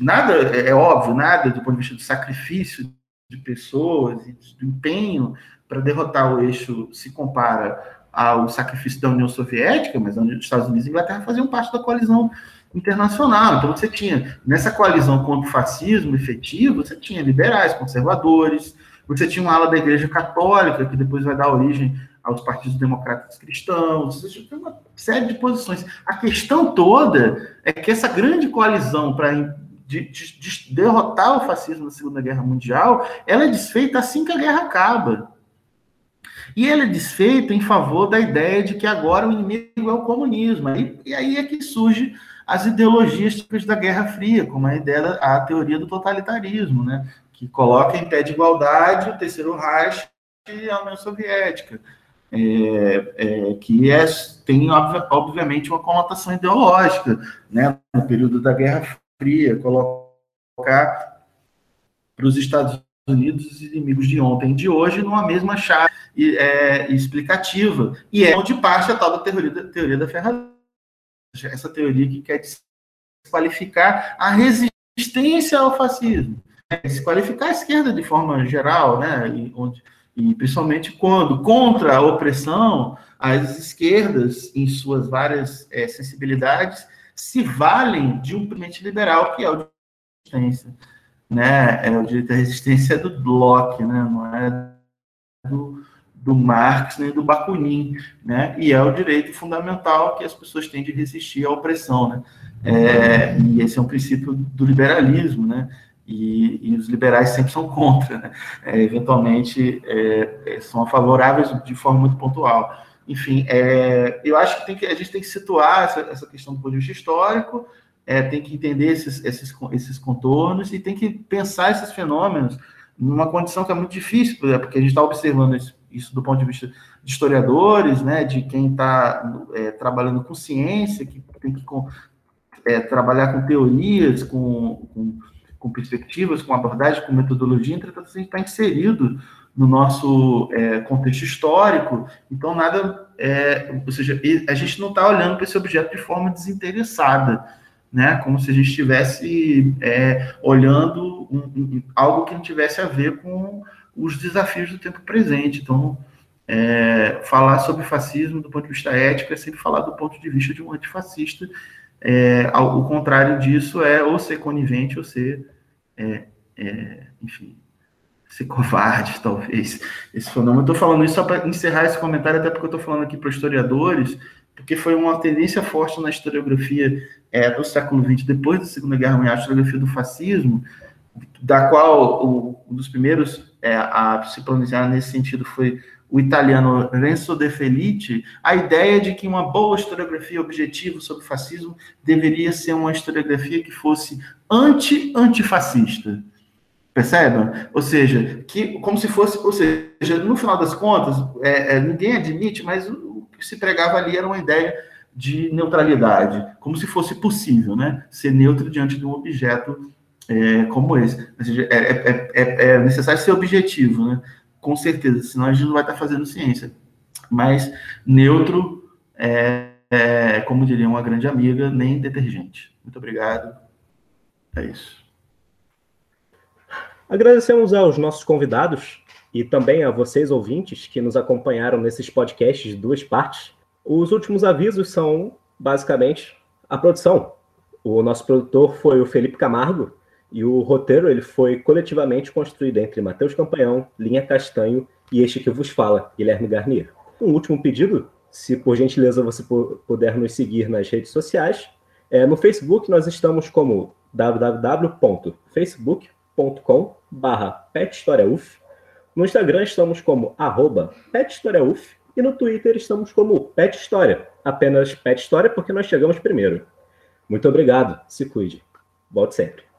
Nada, é, é óbvio, nada do ponto de vista do sacrifício de pessoas e do empenho para derrotar o eixo se compara ao sacrifício da União Soviética, mas os Estados Unidos e a Inglaterra faziam parte da coalizão internacional. Então você tinha, nessa coalizão contra o fascismo efetivo, você tinha liberais, conservadores, você tinha uma ala da Igreja Católica, que depois vai dar origem aos partidos democratas cristãos, tinha uma série de posições. A questão toda é que essa grande coalizão para de, de, de derrotar o fascismo na Segunda Guerra Mundial, ela é desfeita assim que a guerra acaba. E ela é desfeita em favor da ideia de que agora o inimigo é o comunismo. E, e aí é que surge as ideologias típicas da Guerra Fria, como a ideia, a teoria do totalitarismo, né? que coloca em pé de igualdade o Terceiro Reich e a União Soviética é, é, que é, tem, obviamente, uma conotação ideológica, né? no período da Guerra Fria, colocar para os Estados Unidos os inimigos de ontem e de hoje numa mesma chave é, explicativa. E é onde parte a tal da teoria da, teoria da ferramenta. Essa teoria que quer desqualificar a resistência ao fascismo. É, se qualificar a esquerda de forma geral, né? E, onde, e principalmente quando, contra a opressão, as esquerdas, em suas várias é, sensibilidades, se valem de um mente liberal, que é o de resistência. Né? É, o direito à resistência do Locke, né? não é do, do Marx nem do Bakunin, né? E é o direito fundamental que as pessoas têm de resistir à opressão, né? É, e esse é um princípio do liberalismo, né? E, e os liberais sempre são contra, né? É, eventualmente é, é são favoráveis de forma muito pontual. Enfim, é, eu acho que, tem que a gente tem que situar essa, essa questão do ponto de vista histórico, é, tem que entender esses, esses, esses contornos e tem que pensar esses fenômenos numa condição que é muito difícil, porque a gente está observando isso, isso, do ponto de vista de historiadores, né, de quem está é, trabalhando com ciência, que tem que é, trabalhar com teorias, com, com, com, perspectivas, com abordagem, com metodologia, entretanto, a gente está inserido no nosso é, contexto histórico, então nada, é, ou seja, a gente não está olhando para esse objeto de forma desinteressada, né? Como se a gente estivesse é, olhando um, um, algo que não tivesse a ver com os desafios do tempo presente. Então, é, falar sobre fascismo do ponto de vista ético é sempre falar do ponto de vista de um antifascista. É, ao, o contrário disso é ou ser conivente ou ser, é, é, enfim, ser covarde, talvez. Esse fenômeno. Estou falando isso só para encerrar esse comentário, até porque eu estou falando aqui para historiadores, porque foi uma tendência forte na historiografia é, do século XX, depois da Segunda Guerra Mundial, a historiografia do fascismo, da qual o, um dos primeiros é, a se pronunciar nesse sentido foi o italiano Renzo De Felice, a ideia de que uma boa historiografia objetiva sobre fascismo deveria ser uma historiografia que fosse anti-antifascista. Percebem? Ou seja, que como se fosse, ou seja, no final das contas, é, é, ninguém admite, mas o, o que se pregava ali era uma ideia de neutralidade, como se fosse possível, né? Ser neutro diante de um objeto é, como esse. Ou seja, é, é, é, é, necessário ser objetivo, né? Com certeza, senão a gente não vai estar fazendo ciência. Mas neutro é, é como diria uma grande amiga, nem detergente. Muito obrigado. É isso. Agradecemos aos nossos convidados e também a vocês, ouvintes, que nos acompanharam nesses podcasts de duas partes. Os últimos avisos são, basicamente, a produção. O nosso produtor foi o Felipe Camargo e o roteiro ele foi coletivamente construído entre Matheus Campanhão, Linha Castanho e este que vos fala, Guilherme Garnier. Um último pedido, se por gentileza você puder nos seguir nas redes sociais. É, no Facebook nós estamos como www.facebook.com/pethistoriauf. No Instagram estamos como arroba pethistoriauf e no Twitter estamos como Pet História. Apenas Pet História porque nós chegamos primeiro. Muito obrigado. Se cuide. Volte sempre.